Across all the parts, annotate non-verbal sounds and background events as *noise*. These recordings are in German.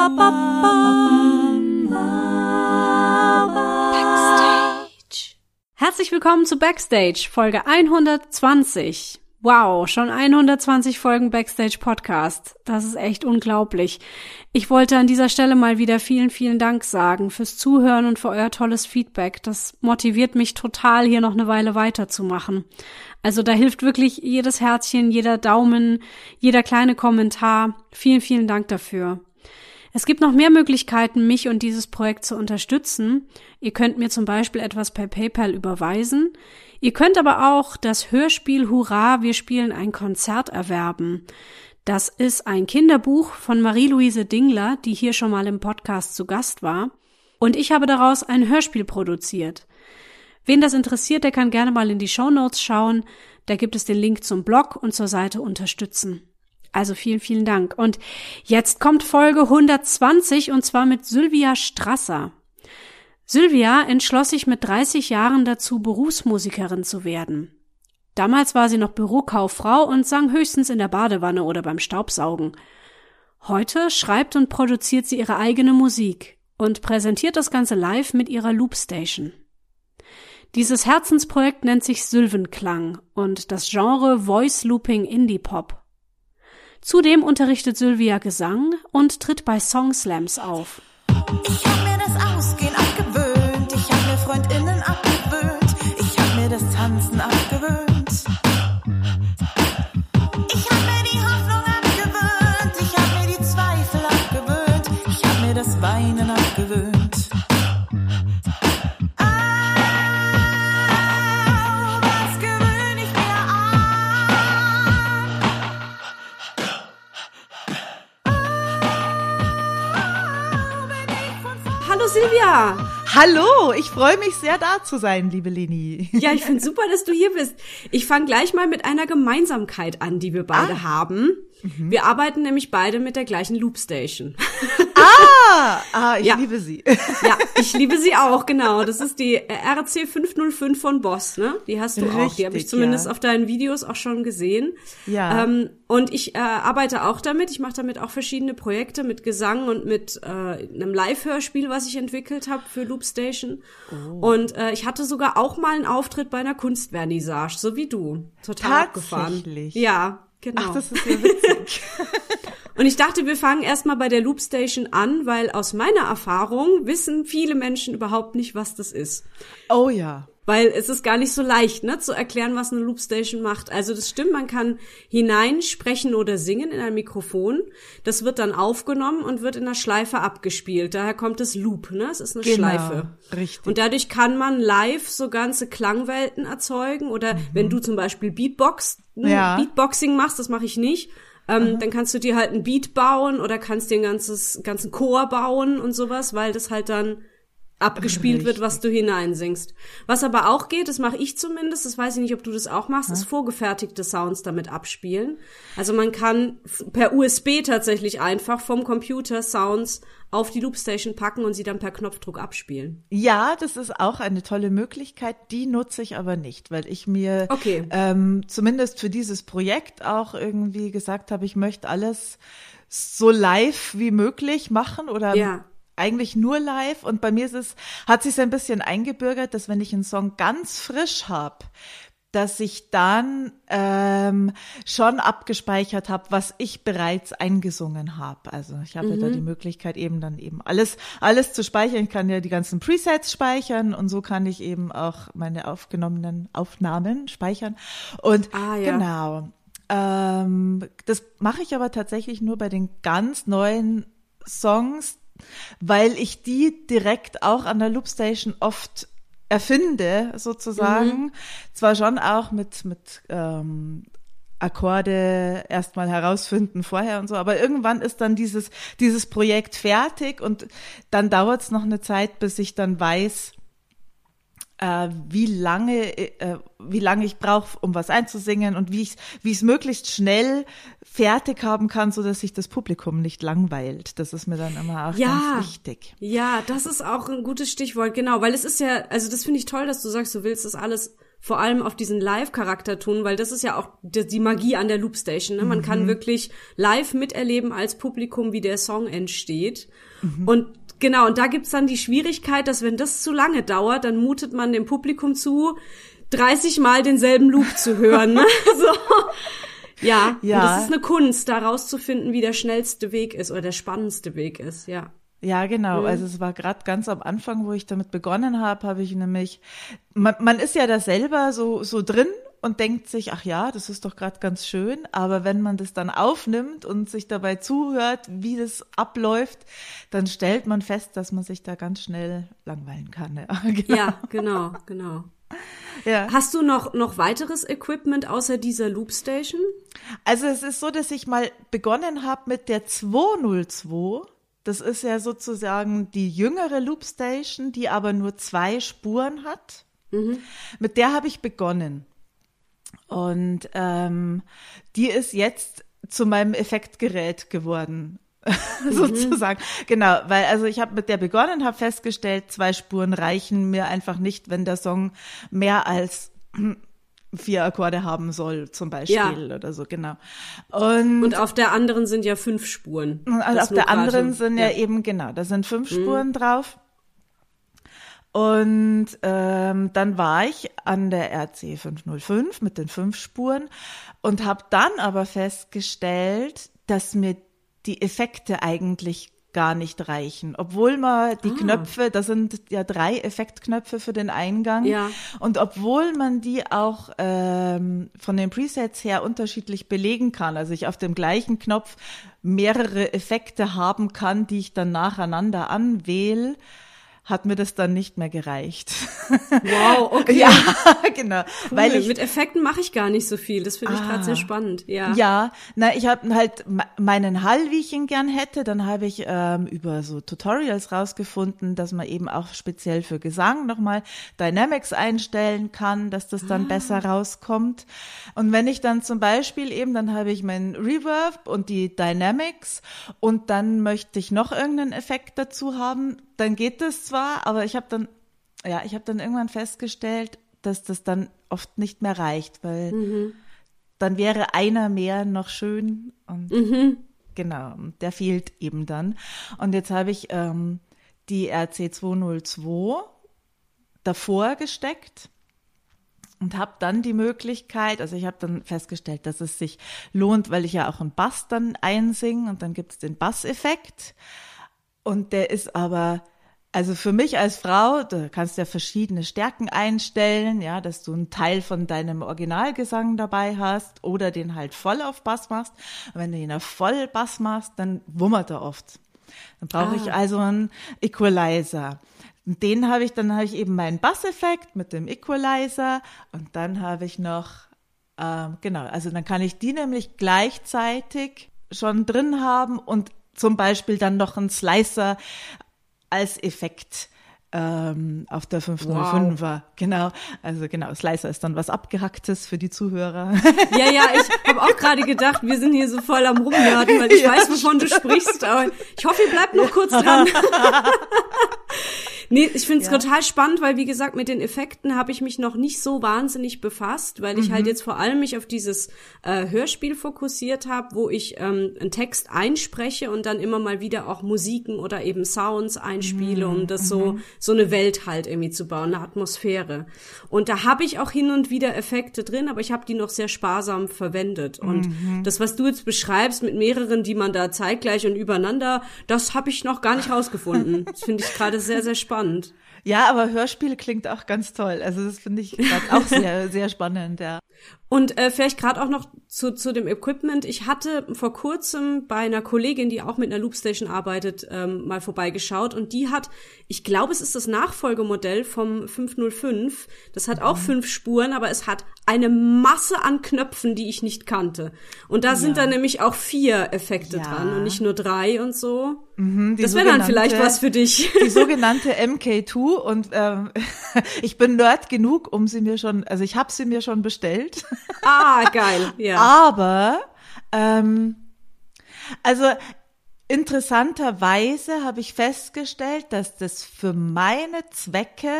Backstage. Herzlich willkommen zu Backstage, Folge 120. Wow, schon 120 Folgen Backstage Podcast. Das ist echt unglaublich. Ich wollte an dieser Stelle mal wieder vielen, vielen Dank sagen fürs Zuhören und für euer tolles Feedback. Das motiviert mich total, hier noch eine Weile weiterzumachen. Also da hilft wirklich jedes Herzchen, jeder Daumen, jeder kleine Kommentar. Vielen, vielen Dank dafür. Es gibt noch mehr Möglichkeiten, mich und dieses Projekt zu unterstützen. Ihr könnt mir zum Beispiel etwas per PayPal überweisen. Ihr könnt aber auch das Hörspiel Hurra, wir spielen ein Konzert erwerben. Das ist ein Kinderbuch von Marie-Louise Dingler, die hier schon mal im Podcast zu Gast war. Und ich habe daraus ein Hörspiel produziert. Wen das interessiert, der kann gerne mal in die Show Notes schauen. Da gibt es den Link zum Blog und zur Seite unterstützen. Also vielen, vielen Dank. Und jetzt kommt Folge 120 und zwar mit Sylvia Strasser. Sylvia entschloss sich mit 30 Jahren dazu, Berufsmusikerin zu werden. Damals war sie noch Bürokauffrau und sang höchstens in der Badewanne oder beim Staubsaugen. Heute schreibt und produziert sie ihre eigene Musik und präsentiert das Ganze live mit ihrer Loopstation. Dieses Herzensprojekt nennt sich Sylvenklang und das Genre Voice Looping Indie Pop. Zudem unterrichtet Sylvia Gesang und tritt bei Song Slams auf. Ich hab mir das Ausgehen Hallo, ich freue mich sehr da zu sein, liebe Leni. Ja, ich finde super, dass du hier bist. Ich fange gleich mal mit einer Gemeinsamkeit an, die wir beide haben. Wir arbeiten nämlich beide mit der gleichen Loopstation. *laughs* Ah, ah ich Ja. liebe sie. Ja, ich liebe sie auch, genau. Das ist die RC 505 von Boss, ne? Die hast du auch. Die habe ich Richtig, zumindest ja. auf deinen Videos auch schon gesehen. Ja. Ähm, und ich äh, arbeite auch damit. Ich mache damit auch verschiedene Projekte mit Gesang und mit äh, einem Live-Hörspiel, was ich entwickelt habe für Loopstation. Oh. Und äh, ich hatte sogar auch mal einen Auftritt bei einer Kunstvernissage, so wie du. Total abgefahren. Ja, genau. Ach, das ist ja witzig. *laughs* Und ich dachte, wir fangen erstmal bei der Loopstation an, weil aus meiner Erfahrung wissen viele Menschen überhaupt nicht, was das ist. oh ja. Weil es ist gar nicht so leicht, ne, zu erklären, was eine Loopstation macht. Also das stimmt, man kann hineinsprechen oder singen in ein Mikrofon. Das wird dann aufgenommen und wird in einer Schleife abgespielt. Daher kommt das Loop, ne? Es ist eine Genau, Schleife. richtig. Und dadurch kann man live so ganze Klangwelten erzeugen. Oder wenn du zum Beispiel Beatbox, Ja. Beatboxing machst, das mache ich nicht. Ähm, dann kannst du dir halt ein Beat bauen oder kannst dir ein ganzes, ganzen Chor bauen und sowas, weil das halt dann abgespielt wird, was du hineinsingst. Was aber auch geht, das mache ich zumindest, das weiß ich nicht, ob du das auch machst, ist vorgefertigte Sounds damit abspielen. Also man kann per USB tatsächlich einfach vom Computer Sounds auf die Loopstation packen und sie dann per Knopfdruck abspielen. Ja, das ist auch eine tolle Möglichkeit. Die nutze ich aber nicht, weil ich mir Okay. ähm, zumindest für dieses Projekt auch irgendwie gesagt habe, ich möchte alles so live wie möglich machen oder Ja. Eigentlich nur live. Und bei mir ist es, hat sich ein bisschen eingebürgert, dass wenn ich einen Song ganz frisch habe, dass ich dann ähm, schon abgespeichert habe, was ich bereits eingesungen habe. Also ich habe ja da die Möglichkeit eben dann eben alles alles zu speichern. Ich kann ja die ganzen Presets speichern und so kann ich eben auch meine aufgenommenen Aufnahmen speichern. Und Ah, ja. genau. Ähm, das mache ich aber tatsächlich nur bei den ganz neuen Songs, weil ich die direkt auch an der Loopstation oft erfinde, sozusagen. Zwar schon auch mit, mit ähm, Akkorde erstmal herausfinden vorher und so, aber irgendwann ist dann dieses, dieses Projekt fertig und dann dauert es noch eine Zeit, bis ich dann weiß, wie lange, äh, wie lange ich brauche, um was einzusingen und wie ich wie ich es möglichst schnell fertig haben kann, so dass sich das Publikum nicht langweilt. Das ist mir dann immer auch Ja. ganz wichtig. Ja, das ist auch ein gutes Stichwort, genau, weil es ist ja, also das finde ich toll, dass du sagst, du willst das alles vor allem auf diesen Live-Charakter tun, weil das ist ja auch die, die Magie an der Loopstation. Ne? Man Mhm. kann wirklich live miterleben als Publikum, wie der Song entsteht. Mhm. Und genau, und da gibt's dann die Schwierigkeit, dass wenn das zu lange dauert, dann mutet man dem Publikum zu, 30 Mal denselben Loop zu hören. Ne? *laughs* so. Ja, Ja. Und das ist eine Kunst, da rauszufinden, wie der schnellste Weg ist oder der spannendste Weg ist, ja. Ja, Mhm. genau. Also es war gerade ganz am Anfang, wo ich damit begonnen habe, habe ich nämlich, man, man ist ja da selber so, so drin und denkt sich, ach ja, das ist doch gerade ganz schön. Aber wenn man das dann aufnimmt und sich dabei zuhört, wie das abläuft, dann stellt man fest, dass man sich da ganz schnell langweilen kann. Ja, *laughs* genau. Ja, genau, genau. ja. Hast du noch, noch weiteres Equipment außer dieser Loopstation? Also es ist so, dass ich mal begonnen habe mit der 202. Das ist ja sozusagen die jüngere Loopstation, die aber nur zwei Spuren hat. Mit der habe ich begonnen. Und ähm, die ist jetzt zu meinem Effektgerät geworden. *laughs* sozusagen. Genau, weil also ich habe mit der begonnen, habe festgestellt, zwei Spuren reichen mir einfach nicht, wenn der Song mehr als *clears throat* vier Akkorde haben soll, zum Beispiel Ja. oder so, genau. Und, Und auf der anderen sind ja fünf Spuren. also auf der anderen sind ja, eben, genau, da sind fünf Spuren drauf. Und ähm, dann war ich an der RC 505 mit den fünf Spuren und habe dann aber festgestellt, dass mir die Effekte eigentlich gar nicht reichen. Obwohl man die Knöpfe, das sind ja drei Effektknöpfe für den Eingang. Ja. Und obwohl man die auch ähm, von den Presets her unterschiedlich belegen kann, also ich auf dem gleichen Knopf mehrere Effekte haben kann, die ich dann nacheinander anwähle, hat mir das dann nicht mehr gereicht. *laughs* Wow, *laughs* okay. ja, *laughs* genau. Cool. Weil ich Mit Effekten mache ich gar nicht so viel. Das finde ich gerade Ah. sehr spannend. Ja. Ja, na, ich habe halt me- meinen Hall, wie ich ihn gern hätte. Dann habe ich ähm, über so Tutorials rausgefunden, dass man eben auch speziell für Gesang nochmal Dynamics einstellen kann, dass das dann besser rauskommt. Und wenn ich dann zum Beispiel eben, dann habe ich meinen Reverb und die Dynamics und dann möchte ich noch irgendeinen Effekt dazu haben, dann geht das zwar, aber ich habe dann ja, ich habe dann irgendwann festgestellt, dass das dann oft nicht mehr reicht, weil dann wäre einer mehr noch schön und genau, und der fehlt eben dann. Und jetzt habe ich ähm, die RC 202 davor gesteckt und habe dann die Möglichkeit, also ich habe dann festgestellt, dass es sich lohnt, weil ich ja auch einen Bass dann einsinge und dann gibt es den Basseffekt. Und der ist aber also für mich als Frau, da kannst du ja verschiedene Stärken einstellen, ja, dass du einen Teil von deinem Originalgesang dabei hast oder den halt voll auf Bass machst. Und wenn du ihn auf voll Bass machst, dann wummert er oft. Dann brauche ich also einen Equalizer. Und den habe ich, dann habe ich eben meinen Basseffekt mit dem Equalizer und dann habe ich noch, ähm, genau, also dann kann ich die nämlich gleichzeitig schon drin haben und zum Beispiel dann noch einen Slicer als Effekt ähm, auf der 505er. Genau, also genau, Slicer ist dann was Abgehacktes für die Zuhörer. Ja, ja, ich habe auch gerade gedacht, wir sind hier so voll am Rumnörden, weil ich Ja, weiß, wovon du sprichst, aber ich hoffe, ihr bleibt noch kurz dran. *laughs* Nee, ich finde es Ja. total spannend, weil wie gesagt, mit den Effekten habe ich mich noch nicht so wahnsinnig befasst, weil ich Mhm. halt jetzt vor allem mich auf dieses äh, Hörspiel fokussiert habe, wo ich ähm, einen Text einspreche und dann immer mal wieder auch Musiken oder eben Sounds einspiele, Mhm. um das so so eine Welt halt irgendwie zu bauen, eine Atmosphäre. Und da habe ich auch hin und wieder Effekte drin, aber ich habe die noch sehr sparsam verwendet. Und Mhm. das, was du jetzt beschreibst mit mehreren, die man da zeitgleich und übereinander, das habe ich noch gar nicht rausgefunden. *laughs* Das finde ich gerade sehr, sehr spannend. Ja, aber Hörspiel klingt auch ganz toll. Also das finde ich auch sehr, *laughs* sehr spannend, ja. Und äh, vielleicht gerade auch noch zu, zu dem Equipment. Ich hatte vor kurzem bei einer Kollegin, die auch mit einer Loopstation arbeitet, ähm, mal vorbeigeschaut und die hat, ich glaube, es ist das Nachfolgemodell vom 505. Das hat auch fünf Spuren, aber es hat eine Masse an Knöpfen, die ich nicht kannte. Und da sind Ja. dann nämlich auch vier Effekte Ja. dran und nicht nur drei und so. Die das wäre dann vielleicht was für dich. Die *laughs* sogenannte MK2 und ähm, *laughs* ich bin Nerd genug, um sie mir schon, also ich habe sie mir schon bestellt. *laughs* ah, geil. Ja. Aber ähm, also interessanterweise habe ich festgestellt, dass das für meine Zwecke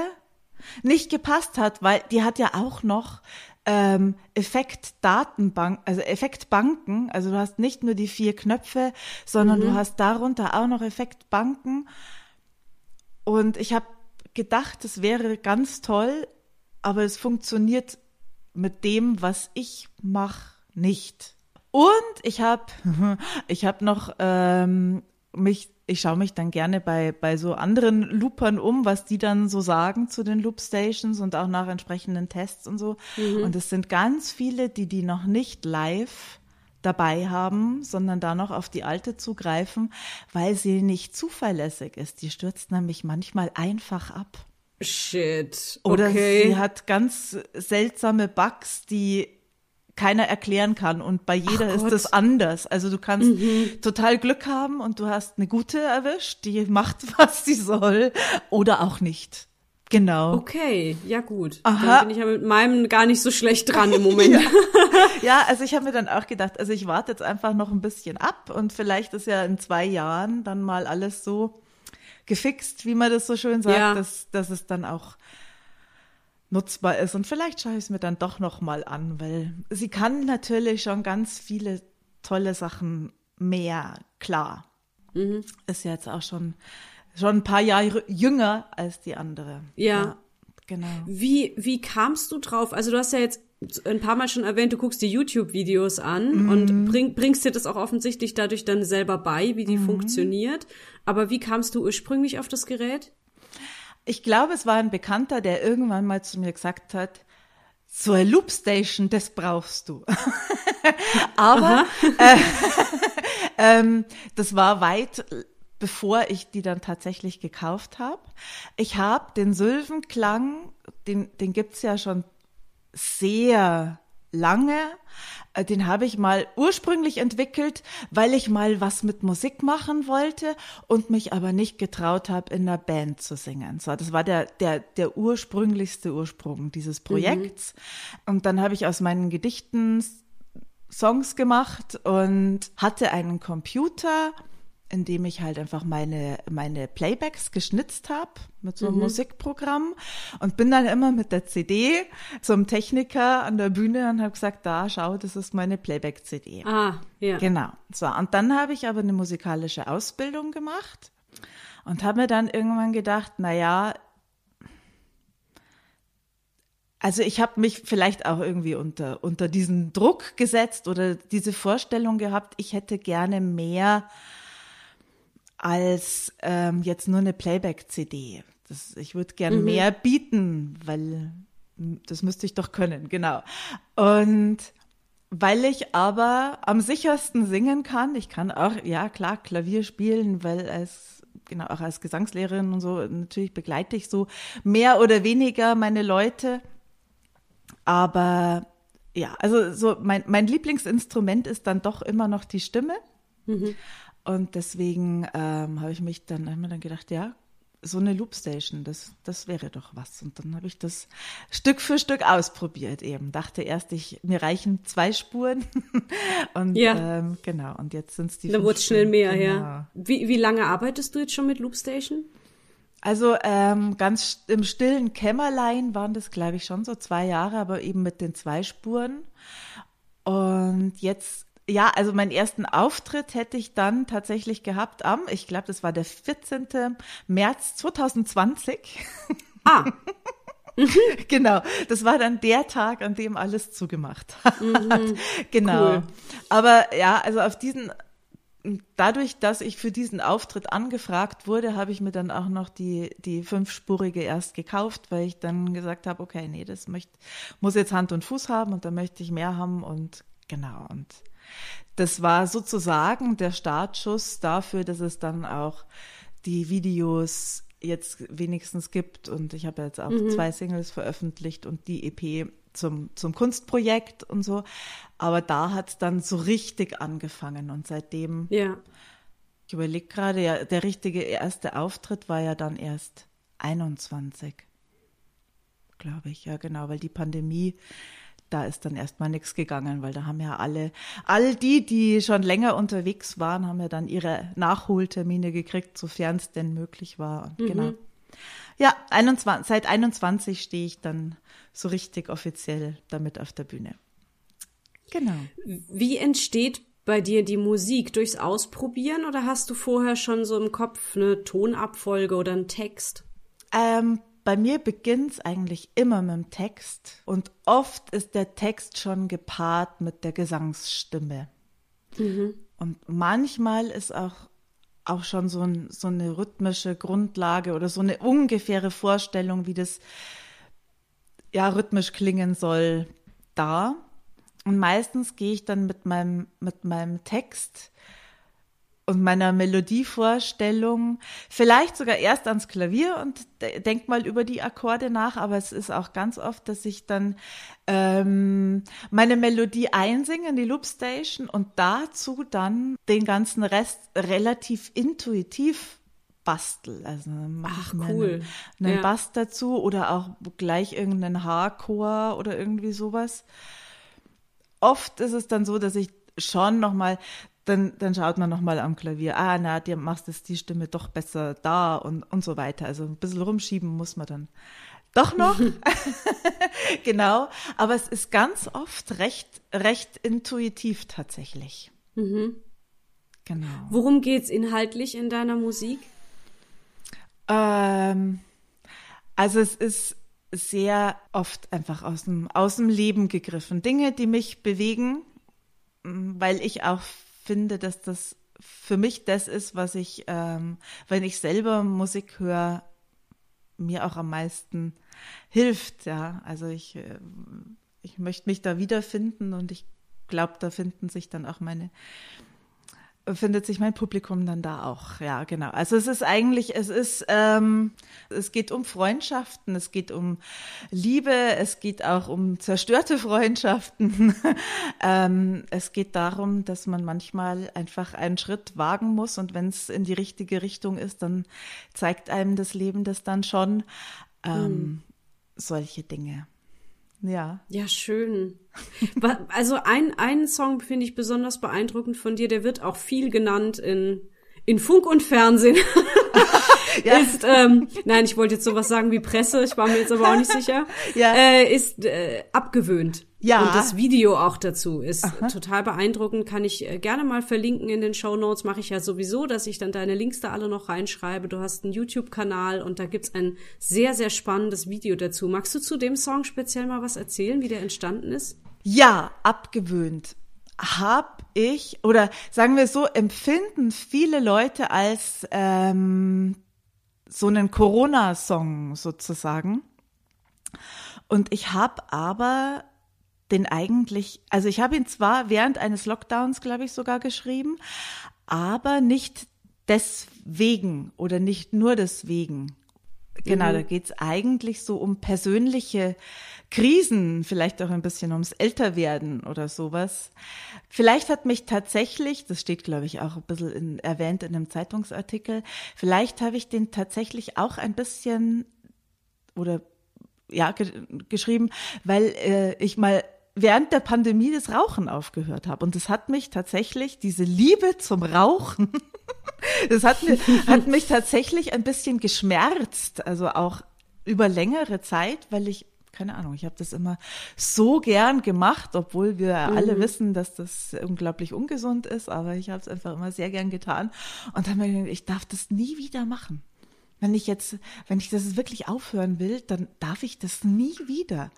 nicht gepasst hat, weil die hat ja auch noch ähm, Effektdatenbank, also Effektbanken. Also du hast nicht nur die vier Knöpfe, sondern du hast darunter auch noch Effektbanken. Und ich habe gedacht, es wäre ganz toll, aber es funktioniert mit dem, was ich mache, nicht. Und ich habe *laughs* ich hab noch ähm, mich, ich schaue mich dann gerne bei, bei so anderen Loopern um, was die dann so sagen zu den Loopstations und auch nach entsprechenden Tests und so. Und es sind ganz viele, die die noch nicht live dabei haben, sondern da noch auf die alte zugreifen, weil sie nicht zuverlässig ist. Die stürzt nämlich manchmal einfach ab. Shit. Oder okay. sie hat ganz seltsame Bugs, die keiner erklären kann und bei jeder Ach ist Gott. es anders. Also du kannst total Glück haben und du hast eine gute erwischt, die macht, *laughs* was sie soll oder auch nicht. Genau. Okay, ja gut. Aha. Dann bin ich ja mit meinem gar nicht so schlecht dran im *laughs* Moment. Ja, also ich habe mir dann auch gedacht, also ich warte jetzt einfach noch ein bisschen ab und vielleicht ist ja in zwei Jahren dann mal alles so gefixt, wie man das so schön sagt, Ja. dass, dass es dann auch nutzbar ist. Und vielleicht schaue ich es mir dann doch noch mal an, weil sie kann natürlich schon ganz viele tolle Sachen mehr, klar. Mhm. Ist ja jetzt auch schon, schon ein paar Jahre jünger als die andere. Ja. genau. Wie, wie kamst du drauf? Also du hast ja jetzt ein paar Mal schon erwähnt, du guckst die YouTube-Videos an Mhm. und bring, bringst dir das auch offensichtlich dadurch dann selber bei, wie die Mhm. funktioniert. Aber wie kamst du ursprünglich auf das Gerät? Ich glaube, es war ein Bekannter, der irgendwann mal zu mir gesagt hat, so eine Loopstation, das brauchst du. *laughs* Aber äh, *laughs* ähm, das war weit bevor ich die dann tatsächlich gekauft habe. Ich habe den Sylvenklang, den, den gibt's ja schon sehr lange. Äh, Den habe ich mal ursprünglich entwickelt, weil ich mal was mit Musik machen wollte und mich aber nicht getraut habe, in einer Band zu singen. So, das war der, der, der ursprünglichste Ursprung dieses Projekts. Und dann habe ich aus meinen Gedichten Songs gemacht und hatte einen Computer, in dem ich halt einfach meine, meine Playbacks geschnitzt habe mit so einem Musikprogramm und bin dann immer mit der CD zum Techniker an der Bühne und habe gesagt, da schau, das ist meine Playback-CD. Ah, ja. Genau. So, und dann habe ich aber eine musikalische Ausbildung gemacht und habe mir dann irgendwann gedacht, na ja, also ich habe mich vielleicht auch irgendwie unter, unter diesen Druck gesetzt oder diese Vorstellung gehabt, ich hätte gerne mehr als ähm, jetzt nur eine Playback-CD. Ich würde gern mehr bieten, weil das müsste ich doch können, genau. Und weil ich aber am sichersten singen kann, ich kann auch, ja klar, Klavier spielen, weil als, genau, auch als Gesangslehrerin und so, natürlich begleite ich so mehr oder weniger meine Leute. Aber ja, also so mein, mein Lieblingsinstrument ist dann doch immer noch die Stimme. Und deswegen ähm, habe ich mich dann, hab mir dann gedacht, ja, so eine Loopstation, das, das wäre doch was. Und dann habe ich das Stück für Stück ausprobiert eben. Dachte erst, ich, mir reichen zwei Spuren. *laughs* und Ja. ähm, genau, und jetzt sind es die Dann wurde es schnell mehr, genau. ja. Wie, wie lange arbeitest du jetzt schon mit Loopstation? Also ähm, ganz im stillen Kämmerlein waren das, glaube ich, schon so zwei Jahre, aber eben mit den zwei Spuren. Und jetzt, ja, also meinen ersten Auftritt hätte ich dann tatsächlich gehabt am, ich glaube, das war der 14. März 2020. Ah, *laughs* genau, das war dann der Tag, an dem alles zugemacht hat. genau. Cool. Aber ja, also auf diesen, dadurch, dass ich für diesen Auftritt angefragt wurde, habe ich mir dann auch noch die, die fünfspurige erst gekauft, weil ich dann gesagt habe, okay, nee, das möchte, muss jetzt Hand und Fuß haben und da möchte ich mehr haben und genau. Und das war sozusagen der Startschuss dafür, dass es dann auch die Videos jetzt wenigstens gibt und ich habe jetzt auch zwei Singles veröffentlicht und die EP zum, zum Kunstprojekt und so. Aber da hat es dann so richtig angefangen und seitdem, ja. ich überlege gerade, ja, der richtige erste Auftritt war ja dann erst 21, glaube ich, ja genau, weil die Pandemie, da ist dann erstmal nichts gegangen, weil da haben ja alle, all die, die schon länger unterwegs waren, haben ja dann ihre Nachholtermine gekriegt, sofern es denn möglich war. Und genau. Ja, 21, seit 21 stehe ich dann so richtig offiziell damit auf der Bühne. Genau. Wie entsteht bei dir die Musik? Durchs Ausprobieren oder hast du vorher schon so im Kopf eine Tonabfolge oder einen Text? Ähm, bei mir beginnt es eigentlich immer mit dem Text und oft ist der Text schon gepaart mit der Gesangsstimme. Mhm. Und manchmal ist auch, auch schon so, ein, so eine rhythmische Grundlage oder so eine ungefähre Vorstellung, wie das ja rhythmisch klingen soll, da. Und meistens gehe ich dann mit meinem, mit meinem Text und meiner Melodievorstellung vielleicht sogar erst ans Klavier und de denk mal über die Akkorde nach, aber es ist auch ganz oft, dass ich dann ähm, meine Melodie einsinge in die Loopstation und dazu dann den ganzen Rest relativ intuitiv bastel. Also mache Ach, ich cool. einen, einen Ja. Bass dazu oder auch gleich irgendeinen Haarchor oder irgendwie sowas oft ist es dann so, dass ich schon nochmal, dann, dann schaut man nochmal am Klavier, ah, na, dir machst es die Stimme doch besser da und, und so weiter. Also ein bisschen rumschieben muss man dann doch noch. *laughs* *laughs* genau. Aber es ist ganz oft recht, recht intuitiv tatsächlich. Mhm. Genau. Worum geht's inhaltlich in deiner Musik? Ähm, also es ist sehr oft einfach aus dem, aus dem Leben gegriffen. Dinge, die mich bewegen, weil ich auch finde, dass das für mich das ist, was ich, ähm, wenn ich selber Musik höre, mir auch am meisten hilft. Ja, also ich, äh, ich möchte mich da wiederfinden und ich glaube, da finden sich dann auch meine findet sich mein Publikum dann da auch. Ja, genau. Also es ist eigentlich, es ist, ähm, es geht um Freundschaften, es geht um Liebe, es geht auch um zerstörte Freundschaften. *laughs* ähm, es geht darum, dass man manchmal einfach einen Schritt wagen muss und wenn es in die richtige Richtung ist, dann zeigt einem das Leben das dann schon. Ähm, Solche Dinge. Ja. Ja, schön. Also ein, einen Song finde ich besonders beeindruckend von dir, der wird auch viel genannt in, in Funk und Fernsehen. *laughs* *laughs* Ja. Ist, ähm, nein, ich wollte jetzt sowas sagen wie Presse, ich war mir jetzt aber auch nicht sicher. *laughs* Ja. Äh, ist äh, abgewöhnt. Ja. Und das Video auch dazu ist total beeindruckend. Kann ich äh, gerne mal verlinken in den Show Notes. Mache ich ja sowieso, dass ich dann deine Links da alle noch reinschreibe. Du hast einen YouTube-Kanal und da gibt's ein sehr, sehr spannendes Video dazu. Magst du zu dem Song speziell mal was erzählen, wie der entstanden ist? Ja, abgewöhnt hab ich, oder sagen wir so, empfinden viele Leute als ähm, so einen Corona-Song sozusagen. Und ich habe aber den eigentlich, also ich habe ihn zwar während eines Lockdowns, glaube ich, sogar geschrieben, aber nicht deswegen oder nicht nur deswegen. Genau, da geht's eigentlich so um persönliche Krisen, vielleicht auch ein bisschen ums Älterwerden oder sowas. Vielleicht hat mich tatsächlich, das steht glaube ich auch ein bisschen in, erwähnt in einem Zeitungsartikel, vielleicht habe ich den tatsächlich auch ein bisschen oder ja ge geschrieben, weil äh, ich mal während der Pandemie das Rauchen aufgehört habe und es hat mich tatsächlich diese Liebe zum Rauchen *laughs* das hat, mir, hat mich tatsächlich ein bisschen geschmerzt, also auch über längere Zeit, weil ich, keine Ahnung, ich habe das immer so gern gemacht, obwohl wir alle wissen, dass das unglaublich ungesund ist, aber ich habe es einfach immer sehr gern getan. Und dann habe ich gedacht, ich darf das nie wieder machen. Wenn ich jetzt, wenn ich das wirklich aufhören will, dann darf ich das nie wieder.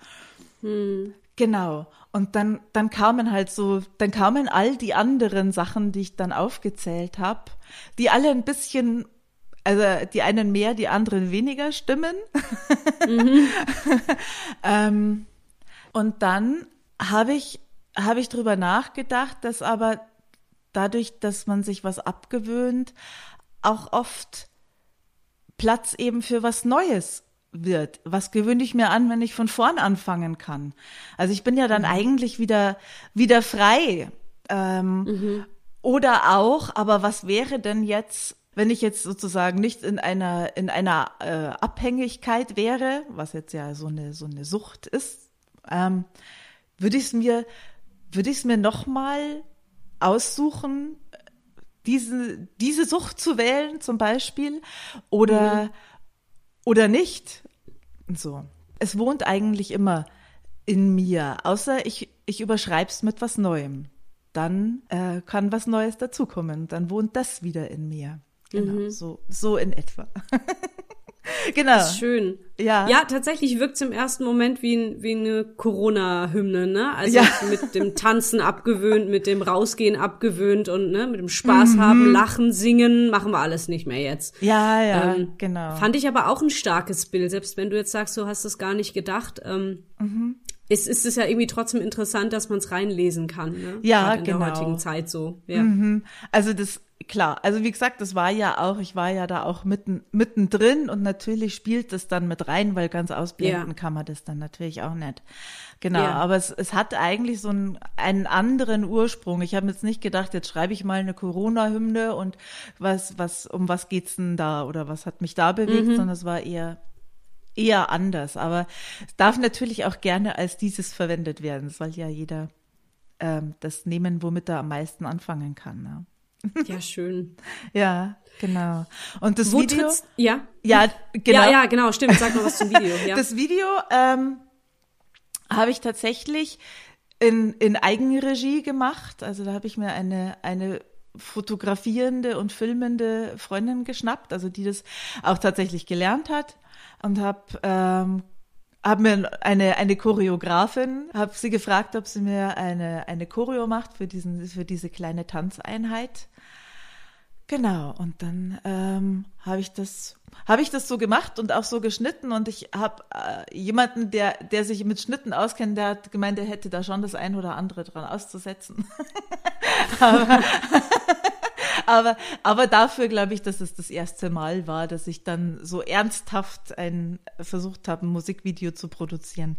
Genau. Und dann, dann kamen halt so, dann kamen all die anderen Sachen, die ich dann aufgezählt habe, die alle ein bisschen, also die einen mehr, die anderen weniger stimmen. *laughs* ähm, und dann habe ich, habe ich drüber nachgedacht, dass aber dadurch, dass man sich was abgewöhnt, auch oft Platz eben für was Neues wird. Was gewöhne ich mir an, wenn ich von vorn anfangen kann? Also ich bin ja dann eigentlich wieder, wieder frei. Ähm, Oder auch, aber was wäre denn jetzt, wenn ich jetzt sozusagen nicht in einer, in einer äh, Abhängigkeit wäre, was jetzt ja so eine, so eine Sucht ist, ähm, würde ich es mir, würde ich es mir nochmal aussuchen, diese, diese Sucht zu wählen zum Beispiel oder oder nicht. So. Es wohnt eigentlich immer in mir, außer ich, ich überschreib's mit was Neuem. Dann äh, kann was Neues dazukommen. Dann wohnt das wieder in mir. Genau, Mhm. so, so in etwa. *laughs* genau. Das ist schön. Ja. Ja, tatsächlich wirkt im ersten Moment wie, ein, wie eine Corona-Hymne, ne? Also Ja. *laughs* mit dem Tanzen abgewöhnt, mit dem Rausgehen abgewöhnt und ne, mit dem Mhm. Spaß haben, lachen, singen, machen wir alles nicht mehr jetzt. Ja, ja, Ähm, genau. Fand ich aber auch ein starkes Bild, selbst wenn du jetzt sagst, du hast es gar nicht gedacht. Ähm, Mhm. Ist, ist es ja irgendwie trotzdem interessant, dass man es reinlesen kann. Ne? Ja, Gerade in genau. der heutigen Zeit so. Ja. Mhm. Also das, klar, also wie gesagt, das war ja auch, ich war ja da auch mitten, mittendrin und natürlich spielt das dann mit rein, weil ganz ausblenden Ja. kann man das dann natürlich auch nicht. Genau, Ja. aber es, es hat eigentlich so einen, einen anderen Ursprung. Ich habe jetzt nicht gedacht, jetzt schreibe ich mal eine Corona-Hymne und was, was, um was geht's denn da oder was hat mich da bewegt, sondern es war eher eher anders. Aber es darf natürlich auch gerne als dieses verwendet werden. Es soll ja jeder ähm, das nehmen, womit er am meisten anfangen kann. Ne? *laughs* ja, schön. Ja, genau. Und das Wo Video, ja? ja, genau. Ja, ja, genau, stimmt. Sag mal was zum Video. *laughs* Ja. Das Video ähm, habe ich tatsächlich in, in Eigenregie gemacht. Also da habe ich mir eine, eine fotografierende und filmende Freundin geschnappt, also die das auch tatsächlich gelernt hat und habe ähm, hab mir eine, eine Choreografin, habe sie gefragt, ob sie mir eine, eine Choreo macht für, diesen, für diese kleine Tanzeinheit. Genau, und dann ähm, habe ich das ich das so gemacht und auch so geschnitten und ich habe äh, jemanden, der der sich mit Schnitten auskennt, der hat gemeint, er hätte da schon das ein oder andere dran auszusetzen. *laughs* aber, aber aber dafür glaube ich, dass es das erste Mal war, dass ich dann so ernsthaft ein versucht habe, ein Musikvideo zu produzieren.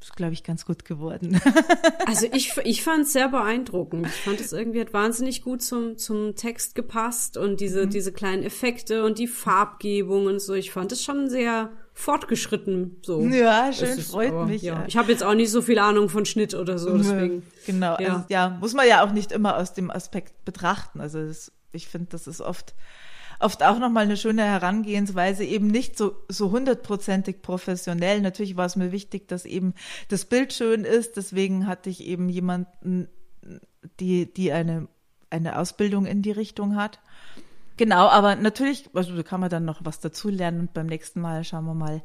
Ist glaube ich ganz gut geworden. *laughs* Also ich, ich fand es sehr beeindruckend. Ich fand es irgendwie hat wahnsinnig gut zum, zum Text gepasst und diese, Mhm. diese kleinen Effekte und die Farbgebung und so. Ich fand es schon sehr fortgeschritten. So. Ja, schön, Es freut aber, mich. Ja. Ich habe jetzt auch nicht so viel Ahnung von Schnitt oder so, deswegen. Genau, Ja. also, ja, muss man ja auch nicht immer aus dem Aspekt betrachten. Also das, ich finde, das ist oft, oft auch nochmal eine schöne Herangehensweise, eben nicht so, so hundertprozentig professionell. Natürlich war es mir wichtig, dass eben das Bild schön ist. Deswegen hatte ich eben jemanden, die, die eine, eine Ausbildung in die Richtung hat. Genau, aber natürlich, also da kann man dann noch was dazu lernen und beim nächsten Mal schauen wir mal,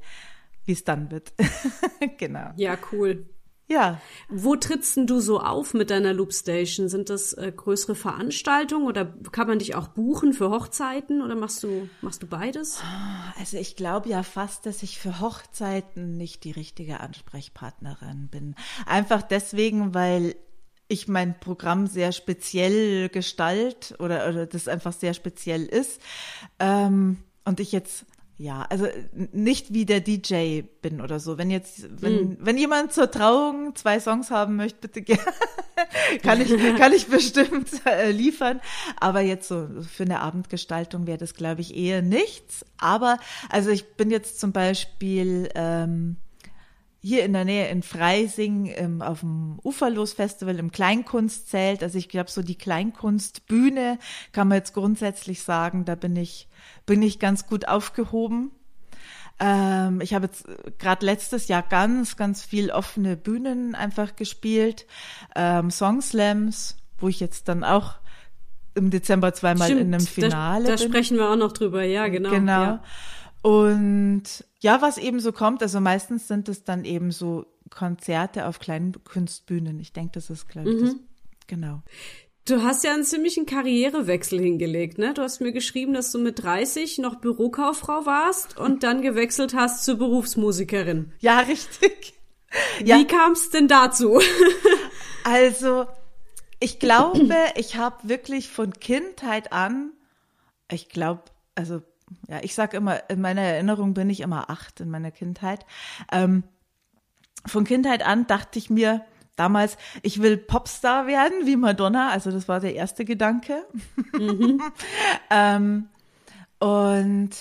wie es dann wird. *laughs* genau. Ja, cool. Ja. Wo trittst denn du so auf mit deiner Loopstation? Sind das äh, größere Veranstaltungen oder kann man dich auch buchen für Hochzeiten oder machst du, machst du beides? Also ich glaube ja fast, dass ich für Hochzeiten nicht die richtige Ansprechpartnerin bin. Einfach deswegen, weil ich mein Programm sehr speziell gestalt oder, oder das einfach sehr speziell ist. Ähm, und ich jetzt ja, also nicht wie der DJ bin oder so. Wenn jetzt, wenn, wenn jemand zur Trauung zwei Songs haben möchte, bitte gerne. *laughs* kann ich, kann ich bestimmt äh, liefern. Aber jetzt so für eine Abendgestaltung wäre das, glaube ich, eher nichts. Aber, also ich bin jetzt zum Beispiel, ähm, hier in der Nähe in Freising im, auf dem Uferlos-Festival im Kleinkunstzelt. Also ich glaube, so die Kleinkunstbühne kann man jetzt grundsätzlich sagen, da bin ich, bin ich ganz gut aufgehoben. Ähm, ich habe jetzt gerade letztes Jahr ganz, ganz viel offene Bühnen einfach gespielt, ähm, Songslams, wo ich jetzt dann auch im Dezember zweimal in einem Finale Da, da sprechen wir auch noch drüber, ja, genau. Genau. Ja. Und ja, was eben so kommt, also meistens sind es dann eben so Konzerte auf kleinen Kunstbühnen. Ich denke, das ist, glaube ich, das, genau. Du hast ja einen ziemlichen Karrierewechsel hingelegt, ne? Du hast mir geschrieben, dass du mit 30 noch Bürokauffrau warst und dann gewechselt hast zur Berufsmusikerin. Ja, *laughs* richtig. Ja. Wie kam es denn dazu? *laughs* Also, ich glaube, ich habe wirklich von Kindheit an, ich glaube, also, ja, ich sag immer, in meiner Erinnerung bin ich immer acht in meiner Kindheit. Ähm, von Kindheit an dachte ich mir damals, ich will Popstar werden wie Madonna. Also das war der erste Gedanke. *laughs* ähm, und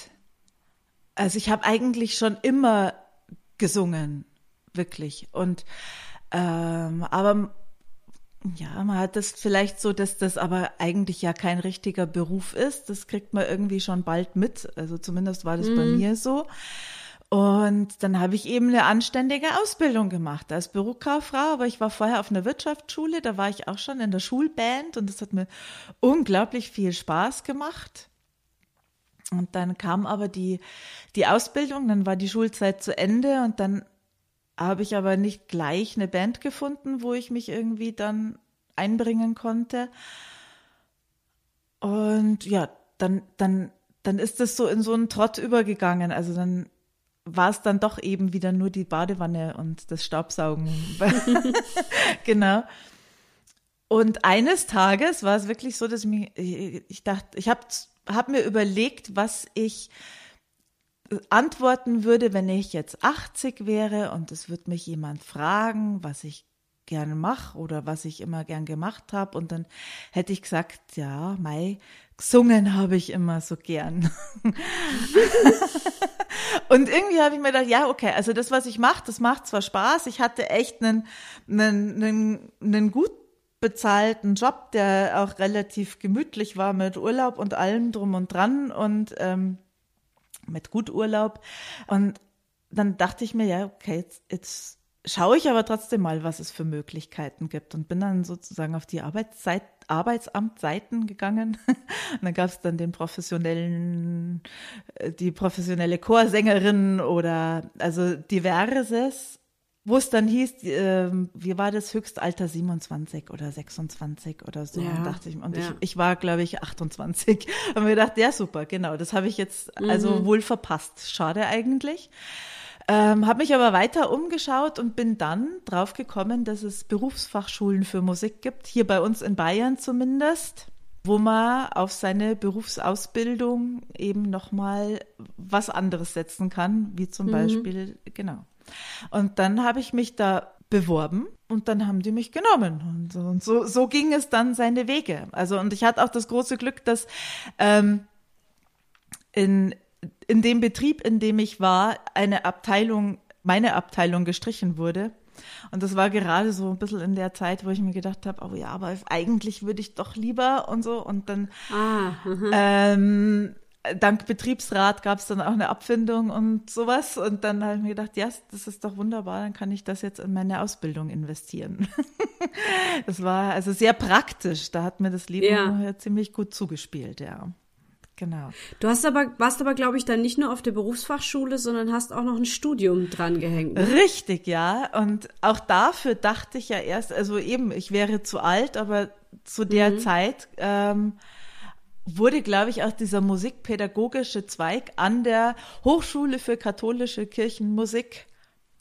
also ich habe eigentlich schon immer gesungen, wirklich. Und ähm, aber Ja, man hat das vielleicht so, dass das aber eigentlich ja kein richtiger Beruf ist. Das kriegt man irgendwie schon bald mit. Also zumindest war das mhm. bei mir so. Und dann habe ich eben eine anständige Ausbildung gemacht als Bürokauffrau, aber ich war vorher auf einer Wirtschaftsschule, da war ich auch schon in der Schulband und das hat mir unglaublich viel Spaß gemacht. Und dann kam aber die, die Ausbildung, dann war die Schulzeit zu Ende und dann habe ich aber nicht gleich eine Band gefunden, wo ich mich irgendwie dann einbringen konnte. Und ja, dann, dann, dann ist es so in so einen Trott übergegangen. Also dann war es dann doch eben wieder nur die Badewanne und das Staubsaugen. *laughs* genau. Und eines Tages war es wirklich so, dass ich mir, ich dachte, ich habe hab mir überlegt, was ich antworten würde, wenn ich jetzt 80 wäre und es wird mich jemand fragen, was ich gerne mache oder was ich immer gern gemacht habe. Und dann hätte ich gesagt, ja, Mai, gesungen habe ich immer so gern. *laughs* und irgendwie habe ich mir gedacht, ja, okay, also das, was ich mache, das macht zwar Spaß. Ich hatte echt einen, einen, einen, einen gut bezahlten Job, der auch relativ gemütlich war mit Urlaub und allem drum und dran und ähm, mit gut Urlaub. Und dann dachte ich mir, ja, okay, jetzt, jetzt schaue ich aber trotzdem mal, was es für Möglichkeiten gibt und bin dann sozusagen auf die Arbeitszeit, Arbeitsamtseiten gegangen. *laughs* Und dann gab es dann den professionellen, äh, die professionelle Chorsängerin oder also diverses, wo es dann hieß, äh, wie war das Höchstalter 27 oder 26 oder so. Ja, und dachte ich, und ja. ich, ich war, glaube ich, 28. *laughs* Und mir gedacht, ja, super, genau, das habe ich jetzt also mhm. wohl verpasst. Schade eigentlich. Ähm, habe mich aber weiter umgeschaut und bin dann drauf gekommen, dass es Berufsfachschulen für Musik gibt, hier bei uns in Bayern zumindest, wo man auf seine Berufsausbildung eben nochmal was anderes setzen kann, wie zum mhm. Beispiel, genau. Und dann habe ich mich da beworben und dann haben die mich genommen. Und so, und so, so ging es dann seine Wege. Also, und ich hatte auch das große Glück, dass ähm, in, in dem Betrieb, in dem ich war, eine Abteilung, meine Abteilung gestrichen wurde. Und das war gerade so ein bisschen in der Zeit, wo ich mir gedacht habe, oh ja, aber eigentlich würde ich doch lieber und so. Und dann ah, ähm, dank Betriebsrat gab es dann auch eine Abfindung und sowas. Und dann habe ich mir gedacht, ja, das ist doch wunderbar, dann kann ich das jetzt in meine Ausbildung investieren. *laughs* das war also sehr praktisch. Da hat mir das Leben ja. ziemlich gut zugespielt, ja. Genau. Du hast aber, warst aber, glaube ich, dann nicht nur auf der Berufsfachschule, sondern hast auch noch ein Studium dran gehängt. Ne? Richtig, ja. Und auch dafür dachte ich ja erst, also eben, ich wäre zu alt, aber zu der mhm. Zeit ähm, wurde, glaube ich, auch dieser musikpädagogische Zweig an der Hochschule für katholische Kirchenmusik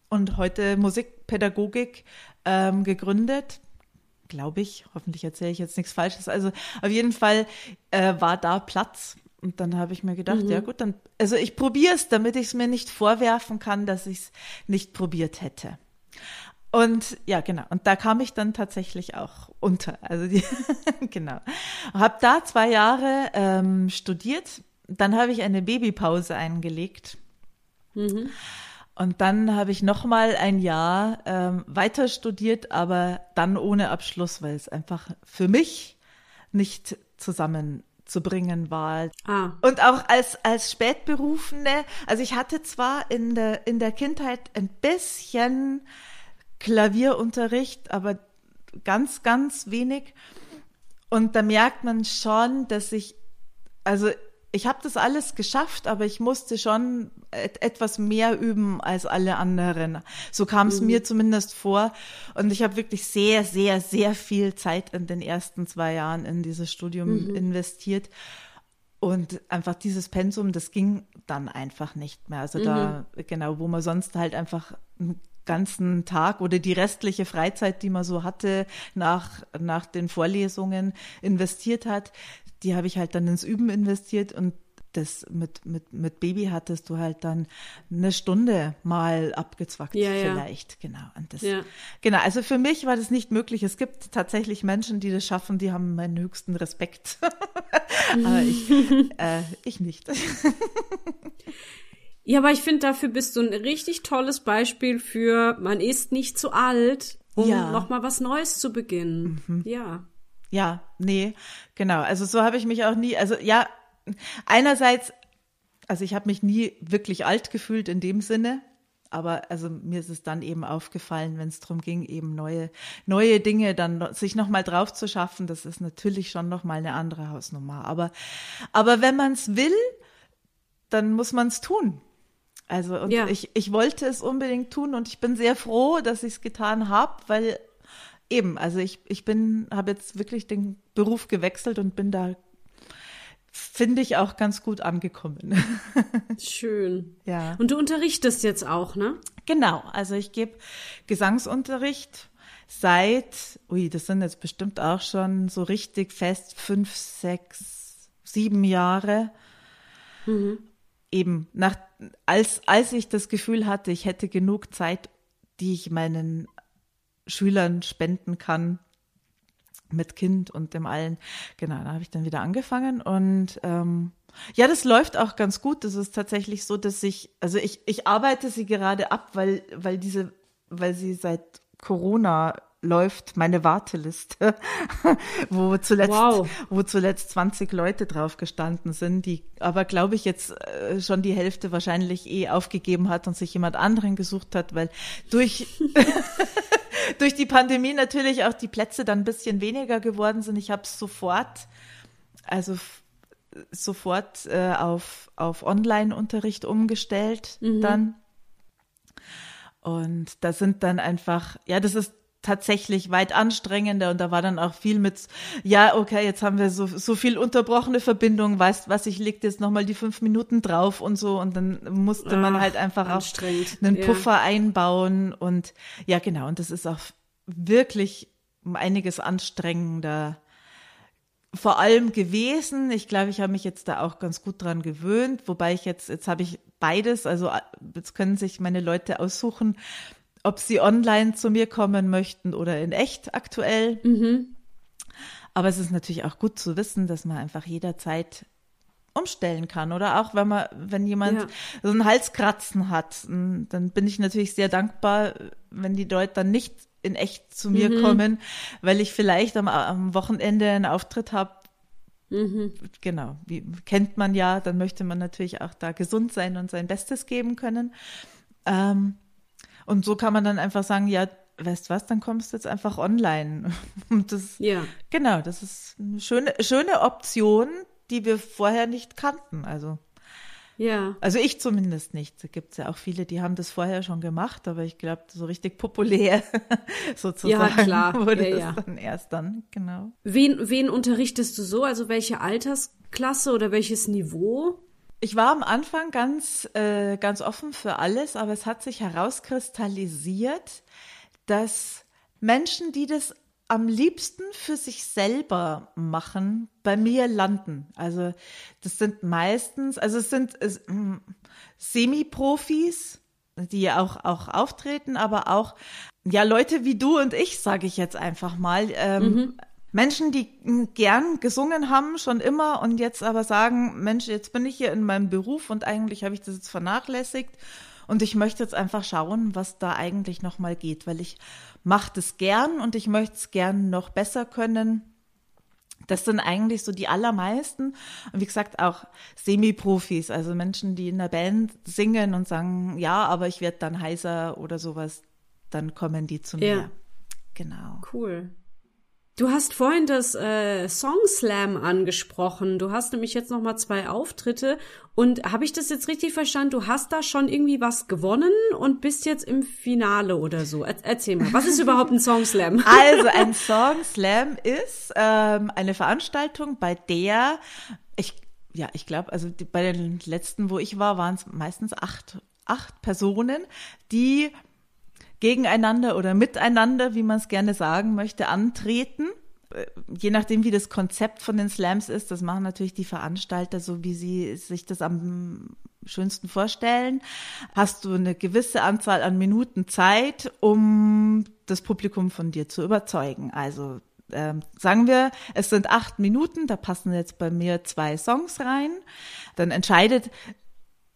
und heute Musikpädagogik ähm, gegründet glaube ich. Hoffentlich erzähle ich jetzt nichts Falsches. Also auf jeden Fall äh, war da Platz. Und dann habe ich mir gedacht, mhm. ja gut, dann, also ich probiere es, damit ich es mir nicht vorwerfen kann, dass ich es nicht probiert hätte. Und ja, genau. Und da kam ich dann tatsächlich auch unter. Also die, *laughs* genau. Habe da zwei Jahre ähm, studiert. Dann habe ich eine Babypause eingelegt. Mhm. Und dann habe ich noch mal ein Jahr ähm, weiter studiert, aber dann ohne Abschluss, weil es einfach für mich nicht zusammenzubringen war. Ah. Und auch als, als Spätberufene, also ich hatte zwar in der, in der Kindheit ein bisschen Klavierunterricht, aber ganz, ganz wenig. Und da merkt man schon, dass ich, also ich habe das alles geschafft, aber ich musste schon et etwas mehr üben als alle anderen. So kam es mhm. mir zumindest vor. Und ich habe wirklich sehr, sehr, sehr viel Zeit in den ersten zwei Jahren in dieses Studium mhm. investiert. Und einfach dieses Pensum, das ging dann einfach nicht mehr. Also mhm. da, genau, wo man sonst halt einfach einen ganzen Tag oder die restliche Freizeit, die man so hatte nach, nach den Vorlesungen investiert hat, die habe ich halt dann ins Üben investiert und das mit, mit, mit Baby hattest du halt dann eine Stunde mal abgezwackt, ja, vielleicht, ja. genau. Und das, ja. Genau, also für mich war das nicht möglich. Es gibt tatsächlich Menschen, die das schaffen, die haben meinen höchsten Respekt. *laughs* Aber ich, *laughs* äh, ich nicht. *laughs* Ja, aber ich finde, dafür bist du ein richtig tolles Beispiel für, man ist nicht zu alt, um Ja. noch mal was Neues zu beginnen. Ja. Ja, nee, genau. Also so habe ich mich auch nie, also ja, einerseits, also ich habe mich nie wirklich alt gefühlt in dem Sinne, aber also mir ist es dann eben aufgefallen, wenn es darum ging, eben neue, neue Dinge dann sich nochmal drauf zu schaffen, das ist natürlich schon nochmal eine andere Hausnummer. Aber, aber wenn man es will, dann muss man es tun. Also und Ja. ich, ich wollte es unbedingt tun und ich bin sehr froh, dass ich es getan habe, weil eben, also ich, ich bin, habe jetzt wirklich den Beruf gewechselt und bin da, finde ich, auch ganz gut angekommen. *laughs* Schön. ja. Und du unterrichtest jetzt auch, ne? Genau, also ich gebe Gesangsunterricht seit, ui, das sind jetzt bestimmt auch schon so richtig fest fünf, sechs, sieben Jahre. Eben, nach, als, als ich das Gefühl hatte, ich hätte genug Zeit, die ich meinen Schülern spenden kann, mit Kind und dem allen. Genau, da habe ich dann wieder angefangen und ähm, ja, das läuft auch ganz gut. Das ist tatsächlich so, dass ich, also ich, ich arbeite sie gerade ab, weil, weil diese, weil sie seit Corona läuft, meine Warteliste, *laughs* wo zuletzt, Wow. wo zuletzt 20 Leute drauf gestanden sind, die aber, glaube ich, jetzt äh, schon die Hälfte wahrscheinlich eh aufgegeben hat und sich jemand anderen gesucht hat, weil durch *laughs* durch die Pandemie natürlich auch die Plätze dann ein bisschen weniger geworden sind. Ich habe es sofort, also sofort äh, auf, auf Online-Unterricht umgestellt dann. Und da sind dann einfach, ja, das ist tatsächlich weit anstrengender und da war dann auch viel mit, ja, okay, jetzt haben wir so, so viel unterbrochene Verbindung, weißt was, ich leg jetzt nochmal die fünf Minuten drauf und so und dann musste man Ah, halt einfach auch einen ja. Puffer einbauen und ja, genau, und das ist auch wirklich einiges anstrengender vor allem gewesen. Ich glaube, ich habe mich jetzt da auch ganz gut dran gewöhnt, wobei ich jetzt, jetzt habe ich beides, also jetzt können sich meine Leute aussuchen, ob sie online zu mir kommen möchten oder in echt aktuell. Aber es ist natürlich auch gut zu wissen, dass man einfach jederzeit umstellen kann oder auch wenn man, wenn jemand Ja. so einen Halskratzen hat, dann bin ich natürlich sehr dankbar, wenn die Leute dann nicht in echt zu mir Mhm. kommen, weil ich vielleicht am, am Wochenende einen Auftritt habe. Mhm. Genau, wie kennt man ja, dann möchte man natürlich auch da gesund sein und sein Bestes geben können. Ähm, und so kann man dann einfach sagen, ja, weißt was, dann kommst du jetzt einfach online. *laughs* Und das, Ja. Genau, das ist eine schöne, schöne Option, die wir vorher nicht kannten. Also, Ja. also ich zumindest nicht. Da gibt es ja auch viele, die haben das vorher schon gemacht, aber ich glaube, so richtig populär *laughs* sozusagen Ja, klar. *laughs* wurde Ja, das ja. dann erst dann, genau. Wen, wen unterrichtest du so? Also welche Altersklasse oder welches Niveau? Ich war am Anfang ganz, äh, ganz offen für alles, aber es hat sich herauskristallisiert, dass Menschen, die das am liebsten für sich selber machen, bei mir landen. Also das sind meistens, also es sind mm, Semi-Profis, die auch, auch auftreten, aber auch ja Leute wie du und ich, sage ich jetzt einfach mal. Ähm, Menschen, die gern gesungen haben, schon immer und jetzt aber sagen, Mensch, jetzt bin ich hier in meinem Beruf und eigentlich habe ich das jetzt vernachlässigt und ich möchte jetzt einfach schauen, was da eigentlich noch mal geht, weil ich mache das gern und ich möchte es gern noch besser können. Das sind eigentlich so die allermeisten. Und wie gesagt, auch Semi-Profis, also Menschen, die in der Band singen und sagen, ja, aber ich werde dann heiser oder sowas, dann kommen die zu Ja. mir. Genau. Cool. Du hast vorhin das äh, Song Slam angesprochen. Du hast nämlich jetzt noch mal zwei Auftritte und habe ich das jetzt richtig verstanden? Du hast da schon irgendwie was gewonnen und bist jetzt im Finale oder so. Er erzähl mal, was ist *laughs* überhaupt ein Song Slam? Also ein Song Slam ist ähm, eine Veranstaltung, bei der ich, ja, ich glaube, also die, bei den letzten, wo ich war, waren es meistens acht, acht Personen, die gegeneinander oder miteinander, wie man es gerne sagen möchte, antreten. Äh, Je nachdem, wie das Konzept von den Slams ist, das machen natürlich die Veranstalter so, wie sie sich das am schönsten vorstellen. Hast du eine gewisse Anzahl an Minuten Zeit, um das Publikum von dir zu überzeugen. Also ähm, sagen wir, es sind acht Minuten, da passen jetzt bei mir zwei Songs rein. Dann entscheidet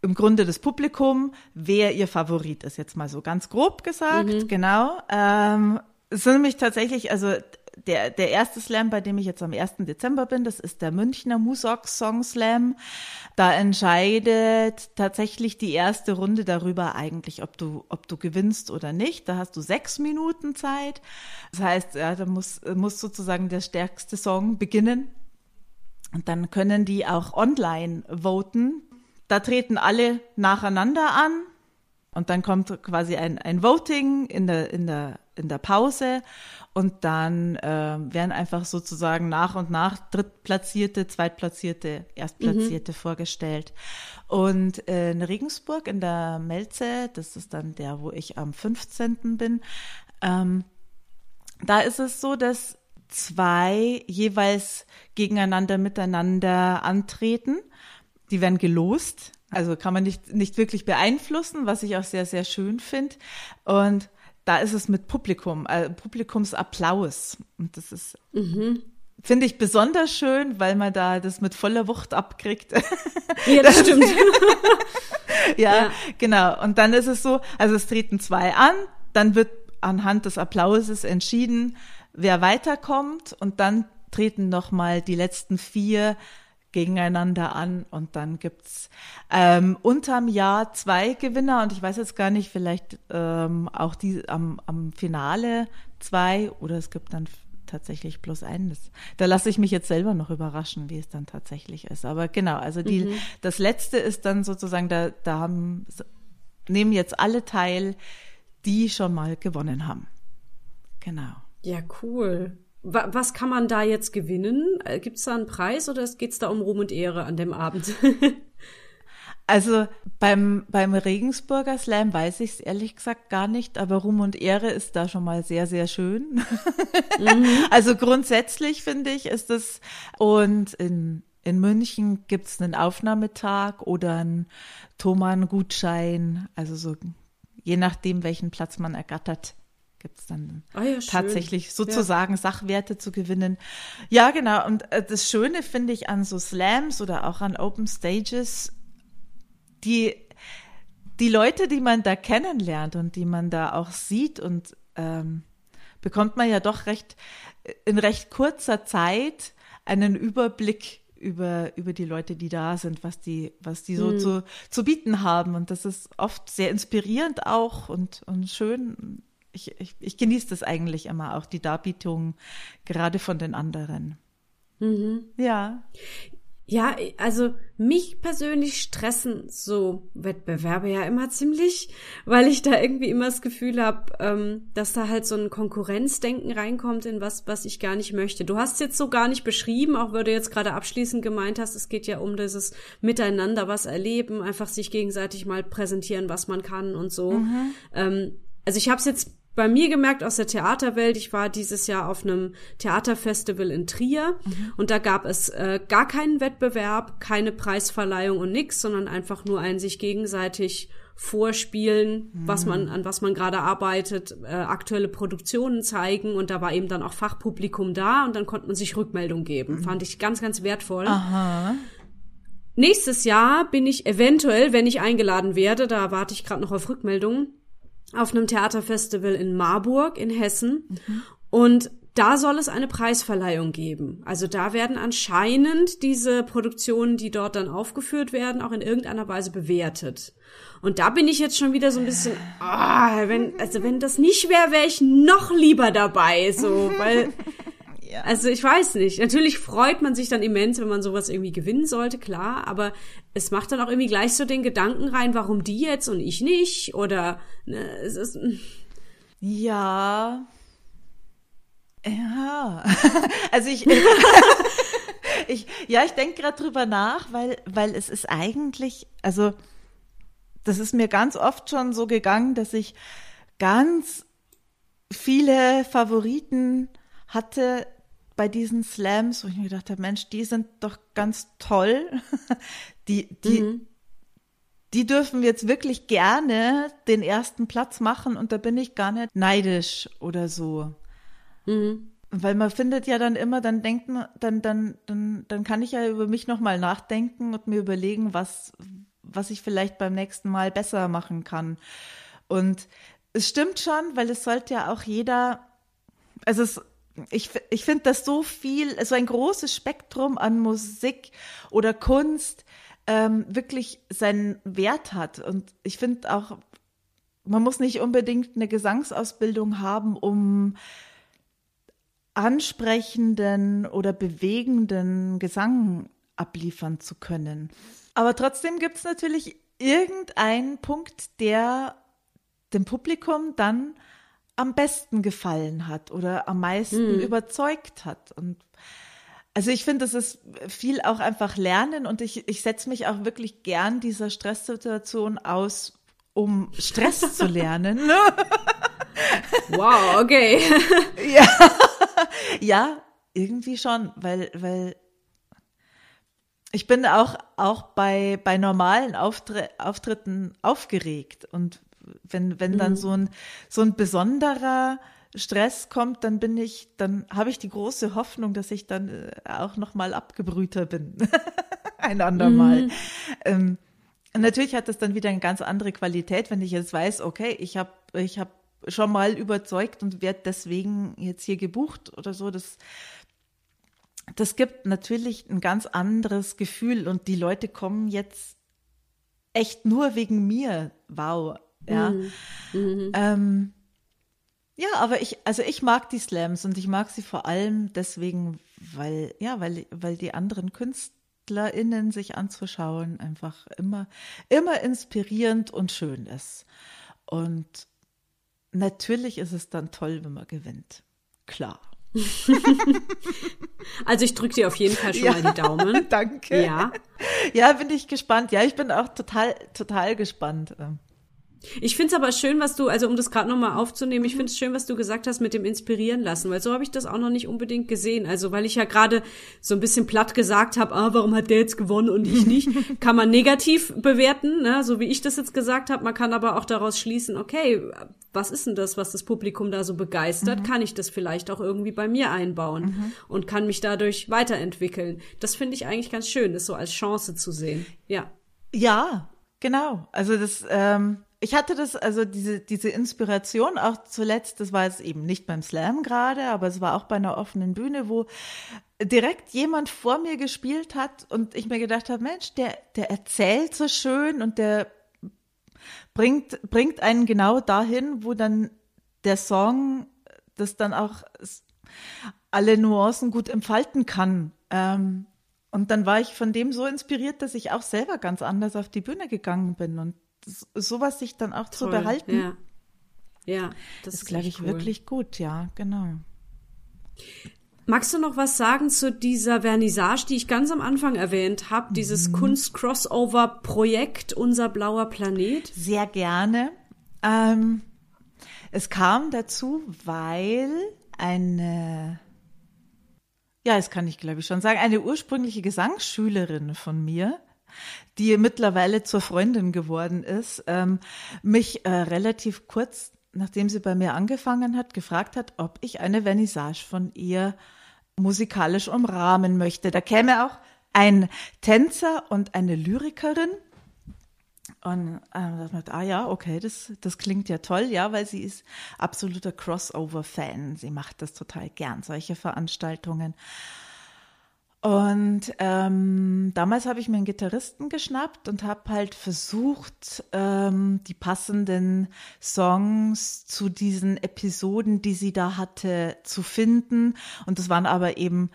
im Grunde das Publikum, wer ihr Favorit ist, jetzt mal so ganz grob gesagt, genau. Ähm, es sind nämlich tatsächlich, also der, der erste Slam, bei dem ich jetzt am 1. Dezember bin, das ist der Münchner Musok Song Slam. Da entscheidet tatsächlich die erste Runde darüber eigentlich, ob du, ob du gewinnst oder nicht. Da hast du sechs Minuten Zeit. Das heißt, ja, da muss, muss sozusagen der stärkste Song beginnen. Und dann können die auch online voten. Da treten alle nacheinander an. Und dann kommt quasi ein, ein Voting in der, in der, in der Pause. Und dann äh, werden einfach sozusagen nach und nach Drittplatzierte, Zweitplatzierte, Erstplatzierte mhm. vorgestellt. Und äh, in Regensburg in der Melze, das ist dann der, wo ich am 15. bin, ähm, da ist es so, dass zwei jeweils gegeneinander miteinander antreten. Die werden gelost. Also kann man nicht, nicht wirklich beeinflussen, was ich auch sehr, sehr schön finde. Und da ist es mit Publikum, äh, Publikumsapplaus. Und das ist, mhm. finde ich besonders schön, weil man da das mit voller Wucht abkriegt. Ja, das *laughs* stimmt. *laughs* ja, ja, genau. Und dann ist es so, also es treten zwei an, dann wird anhand des Applauses entschieden, wer weiterkommt und dann treten nochmal die letzten vier gegeneinander an und dann gibt's ähm, unterm Jahr zwei Gewinner und ich weiß jetzt gar nicht, vielleicht ähm, auch die am, am Finale zwei oder es gibt dann tatsächlich bloß eines. Da lasse ich mich jetzt selber noch überraschen, wie es dann tatsächlich ist. Aber genau, also die, mhm. das letzte ist dann sozusagen, da, da haben, nehmen jetzt alle teil, die schon mal gewonnen haben. Genau. Ja, cool was kann man da jetzt gewinnen? Äh, Gibt es da einen Preis oder geht es da um Ruhm und Ehre an dem Abend? *laughs* also beim, beim Regensburger Slam weiß ich es ehrlich gesagt gar nicht, aber Ruhm und Ehre ist da schon mal sehr, sehr schön. Mhm. *laughs* also grundsätzlich finde ich, ist es und in in München gibt es einen Aufnahmetag oder einen Thomann-Gutschein, also so je nachdem, welchen Platz man ergattert gibt es dann ah ja, tatsächlich sozusagen ja. Sachwerte zu gewinnen. Ja, genau. Und äh, das Schöne finde ich an so Slams oder auch an Open Stages, die, die Leute, die man da kennenlernt und die man da auch sieht und ähm, bekommt man ja doch recht in recht kurzer Zeit einen Überblick über, über die Leute, die da sind, was die, was die so mhm. zu, zu bieten haben. Und das ist oft sehr inspirierend auch und, und schön ich, ich, ich genieße das eigentlich immer auch, die Darbietung gerade von den anderen. Mhm. Ja. Ja, also mich persönlich stressen so Wettbewerbe ja immer ziemlich, weil ich da irgendwie immer das Gefühl habe, ähm, dass da halt so ein Konkurrenzdenken reinkommt in was, was ich gar nicht möchte. Du hast jetzt so gar nicht beschrieben, auch weil du jetzt gerade abschließend gemeint hast, es geht ja um dieses Miteinander was erleben, einfach sich gegenseitig mal präsentieren, was man kann und so. Mhm. Ähm, also ich habe es jetzt bei mir gemerkt aus der Theaterwelt. Ich war dieses Jahr auf einem Theaterfestival in Trier mhm. und da gab es äh, gar keinen Wettbewerb, keine Preisverleihung und nix, sondern einfach nur ein sich gegenseitig vorspielen, mhm. was man an was man gerade arbeitet, äh, aktuelle Produktionen zeigen und da war eben dann auch Fachpublikum da und dann konnte man sich Rückmeldung geben. Mhm. Fand ich ganz ganz wertvoll. Aha. Nächstes Jahr bin ich eventuell, wenn ich eingeladen werde, da warte ich gerade noch auf Rückmeldungen auf einem Theaterfestival in Marburg in Hessen. Mhm. Und da soll es eine Preisverleihung geben. Also da werden anscheinend diese Produktionen, die dort dann aufgeführt werden, auch in irgendeiner Weise bewertet. Und da bin ich jetzt schon wieder so ein bisschen, ah, wenn, also wenn das nicht wäre, wäre ich noch lieber dabei, so, weil ja. Also ich weiß nicht. Natürlich freut man sich dann immens, wenn man sowas irgendwie gewinnen sollte, klar. Aber es macht dann auch irgendwie gleich so den Gedanken rein, warum die jetzt und ich nicht? Oder ne, es ist. Hm. Ja. Ja. *laughs* also ich. *laughs* ich ja, ich denke gerade drüber nach, weil, weil es ist eigentlich, also das ist mir ganz oft schon so gegangen, dass ich ganz viele Favoriten hatte, bei diesen Slams, wo ich mir gedacht habe, Mensch, die sind doch ganz toll. *laughs* Die, die, mhm. die dürfen jetzt wirklich gerne den ersten Platz machen und da bin ich gar nicht neidisch oder so. Mhm. Weil man findet ja dann immer, dann denkt man, dann, dann, dann, dann kann ich ja über mich nochmal nachdenken und mir überlegen, was, was ich vielleicht beim nächsten Mal besser machen kann. Und es stimmt schon, weil es sollte ja auch jeder also es, ich, ich finde, dass so viel, so ein großes Spektrum an Musik oder Kunst ähm, wirklich seinen Wert hat. Und ich finde auch, man muss nicht unbedingt eine Gesangsausbildung haben, um ansprechenden oder bewegenden Gesang abliefern zu können. Aber trotzdem gibt es natürlich irgendeinen Punkt, der dem Publikum dann am besten gefallen hat oder am meisten hm. überzeugt hat. Und also ich finde, das ist viel auch einfach Lernen und ich, ich setze mich auch wirklich gern dieser Stresssituation aus, um Stress zu *laughs* lernen. *laughs* wow, okay. *laughs* ja, ja, irgendwie schon, weil, weil ich bin auch, auch bei, bei normalen Auftre Auftritten aufgeregt. Und wenn, wenn dann mhm. so ein, so ein besonderer Stress kommt, dann bin ich, dann habe ich die große Hoffnung, dass ich dann äh, auch nochmal abgebrühter bin. *laughs* ein andermal. Mhm. Ähm, natürlich hat das dann wieder eine ganz andere Qualität, wenn ich jetzt weiß, okay, ich habe ich hab schon mal überzeugt und werde deswegen jetzt hier gebucht oder so. Das, das gibt natürlich ein ganz anderes Gefühl und die Leute kommen jetzt echt nur wegen mir. Wow. Ja. Mhm. Mhm. Ähm, ja, aber ich, also ich mag die Slams und ich mag sie vor allem deswegen, weil, ja, weil, weil die anderen KünstlerInnen sich anzuschauen einfach immer, immer inspirierend und schön ist. Und natürlich ist es dann toll, wenn man gewinnt. Klar. *laughs* also ich drücke dir auf jeden Fall schon ja, mal die Daumen. *laughs* Danke. Ja. Ja, bin ich gespannt. Ja, ich bin auch total, total gespannt. Ich finde es aber schön, was du, also um das gerade nochmal aufzunehmen, ich finde es schön, was du gesagt hast mit dem Inspirieren lassen, weil so habe ich das auch noch nicht unbedingt gesehen. Also weil ich ja gerade so ein bisschen platt gesagt habe, ah, warum hat der jetzt gewonnen und ich nicht, *laughs* kann man negativ bewerten, ne? so wie ich das jetzt gesagt habe. Man kann aber auch daraus schließen, okay, was ist denn das, was das Publikum da so begeistert? Mhm. Kann ich das vielleicht auch irgendwie bei mir einbauen mhm. und kann mich dadurch weiterentwickeln? Das finde ich eigentlich ganz schön, das so als Chance zu sehen. Ja. Ja, genau. Also das, ähm, ich hatte das, also diese, diese Inspiration auch zuletzt, das war jetzt eben nicht beim Slam gerade, aber es war auch bei einer offenen Bühne, wo direkt jemand vor mir gespielt hat und ich mir gedacht habe, Mensch, der, der erzählt so schön und der bringt, bringt einen genau dahin, wo dann der Song das dann auch alle Nuancen gut entfalten kann. Ähm, und dann war ich von dem so inspiriert, dass ich auch selber ganz anders auf die Bühne gegangen bin und sowas sich dann auch Toll, zu behalten. Ja, ja das ist, ist glaube ich, cool. wirklich gut, ja, genau. Magst du noch was sagen zu dieser Vernissage, die ich ganz am Anfang erwähnt habe, dieses mhm. Kunst-Crossover-Projekt Unser blauer Planet? Sehr gerne. Ähm, es kam dazu, weil eine, ja, das kann ich glaube ich schon sagen, eine ursprüngliche Gesangsschülerin von mir, die mittlerweile zur Freundin geworden ist, ähm, mich äh, relativ kurz, nachdem sie bei mir angefangen hat, gefragt hat, ob ich eine Vernissage von ihr musikalisch umrahmen möchte. Da käme auch ein Tänzer und eine Lyrikerin. Und äh, dachte ah ja, okay, das, das klingt ja toll, ja, weil sie ist absoluter Crossover-Fan. Sie macht das total gern, solche Veranstaltungen. Und ähm, damals habe ich mir einen Gitarristen geschnappt und habe halt versucht, ähm, die passenden Songs zu diesen Episoden, die sie da hatte, zu finden. Und das waren aber eben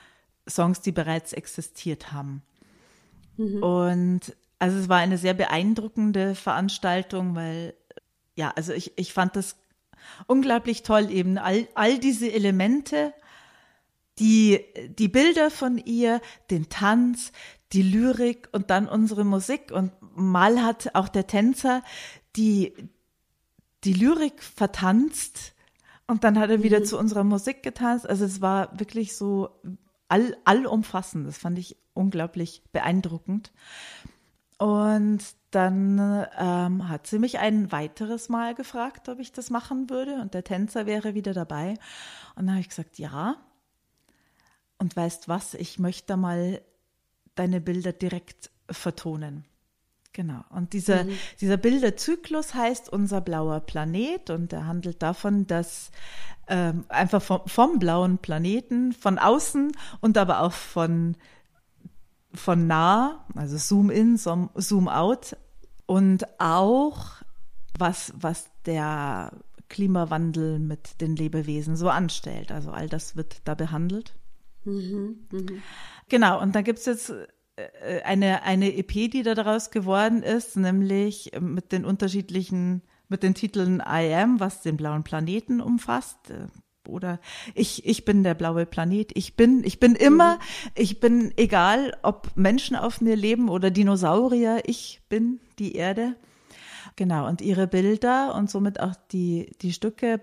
Songs, die bereits existiert haben. Mhm. Und also es war eine sehr beeindruckende Veranstaltung, weil ja, also ich, ich fand das unglaublich toll, eben all, all diese Elemente die, die Bilder von ihr, den Tanz, die Lyrik und dann unsere Musik. Und mal hat auch der Tänzer die, die Lyrik vertanzt und dann hat er wieder mhm. zu unserer Musik getanzt. Also es war wirklich so all, allumfassend. Das fand ich unglaublich beeindruckend. Und dann ähm, hat sie mich ein weiteres Mal gefragt, ob ich das machen würde. Und der Tänzer wäre wieder dabei. Und dann habe ich gesagt, ja. Und weißt was, ich möchte mal deine Bilder direkt vertonen. Genau. Und dieser, mhm. dieser Bilderzyklus heißt unser blauer Planet und er handelt davon, dass ähm, einfach vom, vom blauen Planeten, von außen und aber auch von, von nah, also Zoom in, Zoom out und auch was, was der Klimawandel mit den Lebewesen so anstellt. Also all das wird da behandelt. Mhm, mh. Genau, und da gibt's jetzt äh, eine, eine EP, die da daraus geworden ist, nämlich mit den unterschiedlichen, mit den Titeln I Am, was den blauen Planeten umfasst. Äh, oder ich, ich bin der blaue Planet. Ich bin, ich bin immer, mhm. ich bin egal, ob Menschen auf mir leben oder Dinosaurier. Ich bin die Erde. Genau. Und ihre Bilder und somit auch die, die Stücke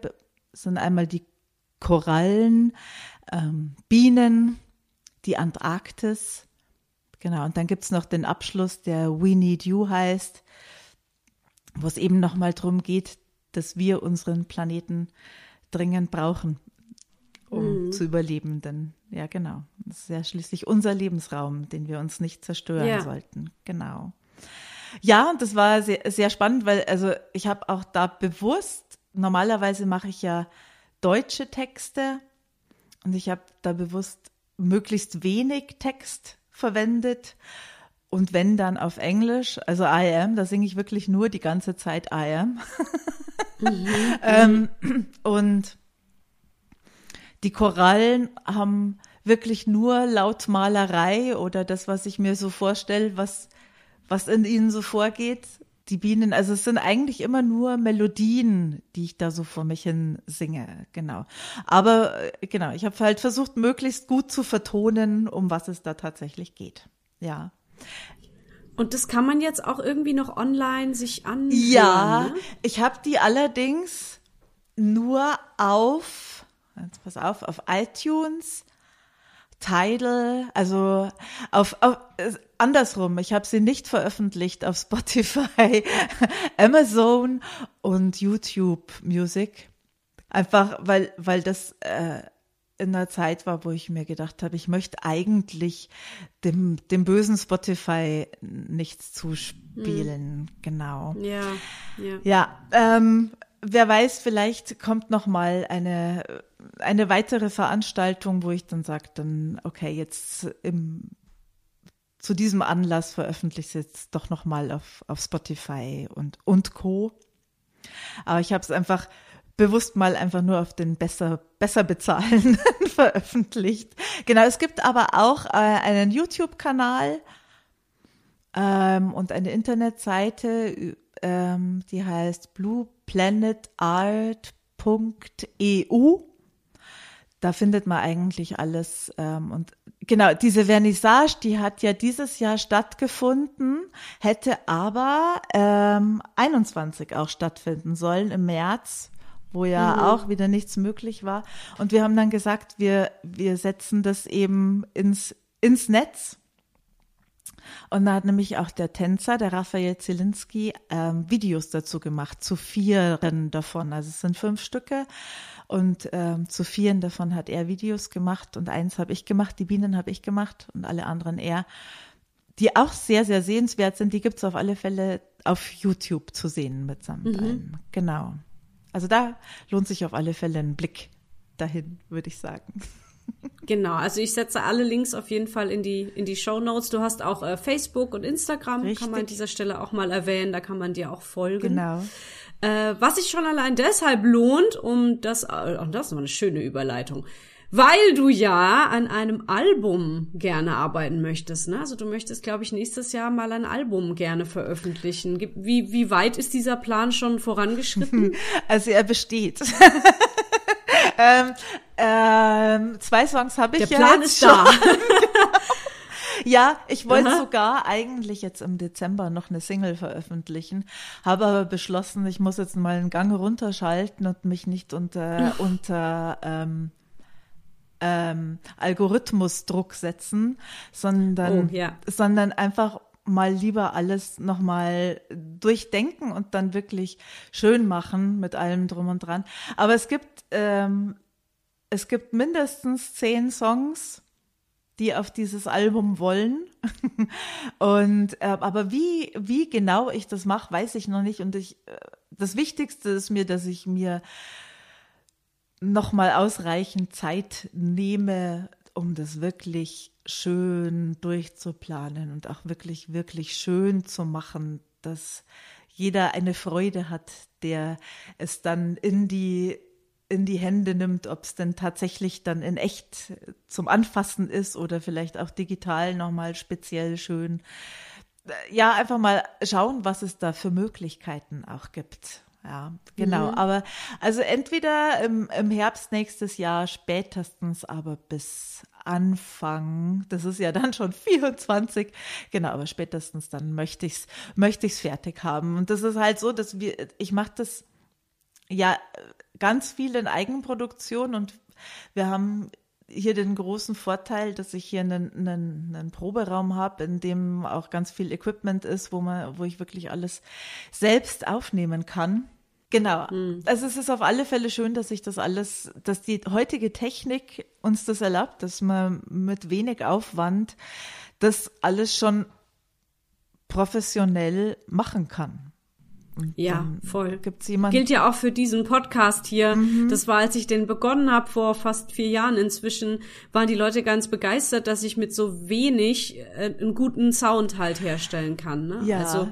sind einmal die Korallen, ähm, Bienen, die Antarktis, Genau, und dann gibt's noch den Abschluss, der We Need You heißt, wo es eben nochmal darum geht, dass wir unseren Planeten dringend brauchen, um mhm. zu überleben. Denn ja, genau, das ist ja schließlich unser Lebensraum, den wir uns nicht zerstören ja. sollten. Genau. Ja, und das war sehr, sehr spannend, weil also ich habe auch da bewusst, normalerweise mache ich ja deutsche Texte und ich habe da bewusst möglichst wenig Text verwendet. Und wenn dann auf Englisch, also I am, da singe ich wirklich nur die ganze Zeit I am. *laughs* mhm, *laughs* ähm, und die Korallen haben wirklich nur Lautmalerei oder das, was ich mir so vorstelle, was, was in ihnen so vorgeht. Die Bienen, also es sind eigentlich immer nur Melodien, die ich da so vor mich hin singe, genau. Aber äh, genau, ich habe halt versucht, möglichst gut zu vertonen, um was es da tatsächlich geht. Ja. Und das kann man jetzt auch irgendwie noch online sich anhören? Ja, ne? ich habe die allerdings nur auf, jetzt pass auf, auf iTunes, Tidal, also auf, auf andersrum, ich habe sie nicht veröffentlicht auf Spotify, *laughs* Amazon und YouTube Music. Einfach weil, weil das äh, in einer Zeit war, wo ich mir gedacht habe, ich möchte eigentlich dem, dem bösen Spotify nichts zuspielen. Hm. Genau. Ja, ja. Ja, ähm, wer weiß, vielleicht kommt noch mal eine eine weitere Veranstaltung, wo ich dann sage, dann okay, jetzt im zu diesem Anlass veröffentliche ich es jetzt doch noch mal auf, auf Spotify und, und Co. Aber ich habe es einfach bewusst mal einfach nur auf den besser, besser bezahlenden *laughs* veröffentlicht. Genau, es gibt aber auch äh, einen YouTube-Kanal ähm, und eine Internetseite, ähm, die heißt blueplanetart.eu. Da findet man eigentlich alles ähm, und Genau, diese Vernissage, die hat ja dieses Jahr stattgefunden, hätte aber ähm, 21 auch stattfinden sollen im März, wo ja mhm. auch wieder nichts möglich war. Und wir haben dann gesagt, wir, wir setzen das eben ins, ins Netz. Und da hat nämlich auch der Tänzer, der Raphael Zielinski, ähm, Videos dazu gemacht, zu vieren davon. Also es sind fünf Stücke. Und ähm, zu vielen davon hat er Videos gemacht und eins habe ich gemacht, die Bienen habe ich gemacht und alle anderen er, die auch sehr, sehr sehenswert sind. Die gibt's auf alle Fälle auf YouTube zu sehen mitsamt mhm. allem. Genau. Also da lohnt sich auf alle Fälle ein Blick dahin, würde ich sagen. Genau, also ich setze alle Links auf jeden Fall in die, in die Show Notes. Du hast auch äh, Facebook und Instagram, Richtig. kann man an dieser Stelle auch mal erwähnen, da kann man dir auch folgen. Genau. Äh, was sich schon allein deshalb lohnt, um das, äh, das ist mal eine schöne Überleitung, weil du ja an einem Album gerne arbeiten möchtest. Ne? Also du möchtest, glaube ich, nächstes Jahr mal ein Album gerne veröffentlichen. Wie, wie weit ist dieser Plan schon vorangeschritten? *laughs* Also er besteht. Ähm, ähm, zwei Songs habe ich Der Plan ist schon. da. *laughs* Ja, ich wollte Aha. sogar eigentlich jetzt im Dezember noch eine Single veröffentlichen, habe aber beschlossen, ich muss jetzt mal einen Gang runterschalten und mich nicht unter, *laughs* unter ähm, ähm, Algorithmusdruck setzen, sondern, oh, ja. sondern einfach mal lieber alles nochmal durchdenken und dann wirklich schön machen mit allem drum und dran. Aber es gibt, ähm, es gibt mindestens zehn Songs, die auf dieses Album wollen. *laughs* und äh, aber wie wie genau ich das mache, weiß ich noch nicht. Und ich äh, das Wichtigste ist mir, dass ich mir nochmal ausreichend Zeit nehme, um das wirklich schön durchzuplanen und auch wirklich, wirklich schön zu machen, dass jeder eine Freude hat, der es dann in die in die Hände nimmt, ob es denn tatsächlich dann in echt zum Anfassen ist oder vielleicht auch digital nochmal speziell schön. Ja, einfach mal schauen, was es da für Möglichkeiten auch gibt. Ja, genau. Mhm. Aber also entweder im, im Herbst nächstes Jahr, spätestens aber bis Anfang, das ist ja dann schon *laughs* 24, genau, aber spätestens dann möchte ich's, möchte ich's fertig haben. Und das ist halt so, dass wir, ich mache das ja ganz viel in Eigenproduktion und wir haben hier den großen Vorteil, dass ich hier einen, einen, einen Proberaum habe, in dem auch ganz viel Equipment ist, wo man, wo ich wirklich alles selbst aufnehmen kann. Genau. Also es ist auf alle Fälle schön, dass ich das alles, dass die heutige Technik uns das erlaubt, dass man mit wenig Aufwand das alles schon professionell machen kann. Ja, voll. Gibt es jemanden? Gilt ja auch für diesen Podcast hier. Das war, als ich den begonnen habe vor fast vier Jahren. Inzwischen waren die Leute ganz begeistert, dass ich mit so wenig äh, einen guten Sound halt herstellen kann. Ne? Ja. Also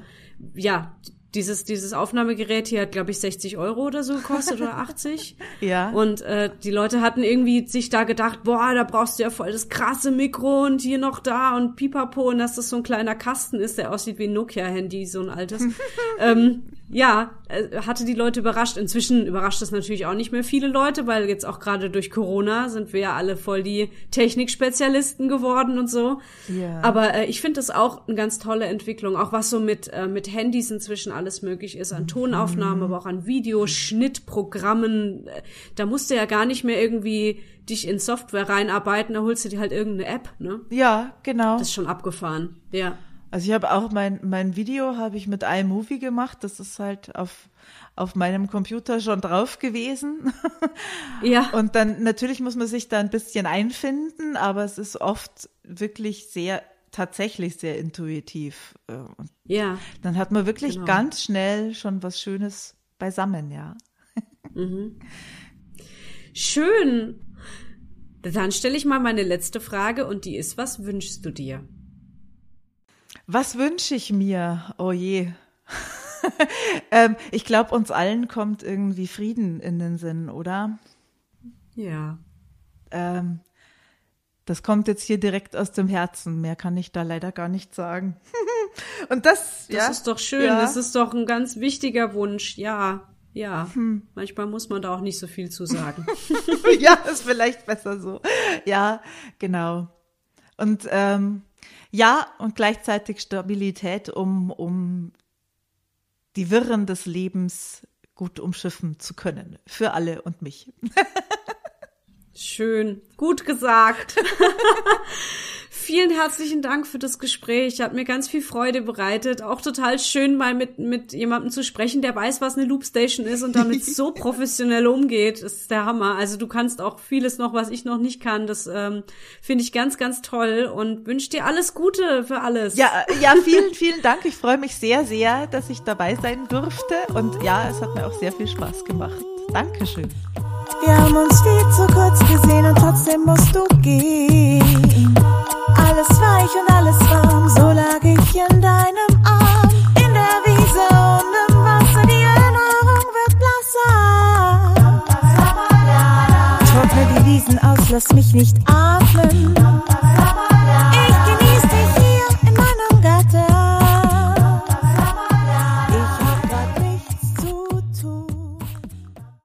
ja, dieses dieses Aufnahmegerät hier hat glaube ich 60 Euro oder so gekostet oder 80. *laughs* Ja. Und äh, die Leute hatten irgendwie sich da gedacht, boah, da brauchst du ja voll das krasse Mikro und hier noch da und pipapo und dass das so ein kleiner Kasten ist, der aussieht wie ein Nokia-Handy, so ein altes. *laughs* ähm, ja, äh, hatte die Leute überrascht. Inzwischen überrascht das natürlich auch nicht mehr viele Leute, weil jetzt auch gerade durch Corona sind wir ja alle voll die Technikspezialisten geworden und so. Ja. Aber äh, ich finde das auch eine ganz tolle Entwicklung, auch was so mit, äh, mit Handys inzwischen alles möglich ist, an Tonaufnahmen, aber auch an Videoschnittprogrammen. Äh, Da musst du ja gar nicht mehr irgendwie dich in Software reinarbeiten, da holst du dir halt irgendeine App, ne? Ja, genau. Das ist schon abgefahren. Ja. Also ich habe auch mein, mein Video habe ich mit iMovie gemacht. Das ist halt auf, auf meinem Computer schon drauf gewesen. *laughs* Ja. Und dann natürlich muss man sich da ein bisschen einfinden, aber es ist oft wirklich sehr, tatsächlich sehr intuitiv. Äh, Und Ja. dann hat man wirklich Genau. ganz schnell schon was Schönes beisammen, ja. *laughs* Schön. Dann stelle ich mal meine letzte Frage und die ist, was wünschst du dir? Was wünsche ich mir? Oh je. *laughs* ähm, ich glaube, uns allen kommt irgendwie Frieden in den Sinn, oder? Ja. Ähm, das kommt jetzt hier direkt aus dem Herzen. Mehr kann ich da leider gar nicht sagen. *laughs* Und das, Das ja, ist doch schön. Ja. Das ist doch ein ganz wichtiger Wunsch. Ja. Ja. Hm. Manchmal muss man da auch nicht so viel zu sagen. *laughs* ja, ist vielleicht besser so. Ja, genau. Und ähm, ja, und gleichzeitig Stabilität, um, um die Wirren des Lebens gut umschiffen zu können. Für alle und mich. *laughs* Schön. Gut gesagt. *laughs* *laughs* Vielen herzlichen Dank für das Gespräch. Hat mir ganz viel Freude bereitet. Auch total schön, mal mit, mit jemandem zu sprechen, der weiß, was eine Loopstation ist und damit *laughs* so professionell umgeht. Das ist der Hammer. Also du kannst auch vieles noch, was ich noch nicht kann. Das ähm, finde ich ganz, ganz toll und wünsche dir alles Gute für alles. Ja, ja, vielen, vielen Dank. Ich freue mich sehr, sehr, dass ich dabei sein durfte. Und ja, es hat mir auch sehr viel Spaß gemacht. Dankeschön. Wir haben uns viel zu kurz gesehen und trotzdem musst du gehen. Alles weich und alles warm, so lag ich in deinem Arm. In der Wiese und im Wasser, die Erinnerung wird blasser. Trockne die Wiesen aus, lass mich nicht atmen.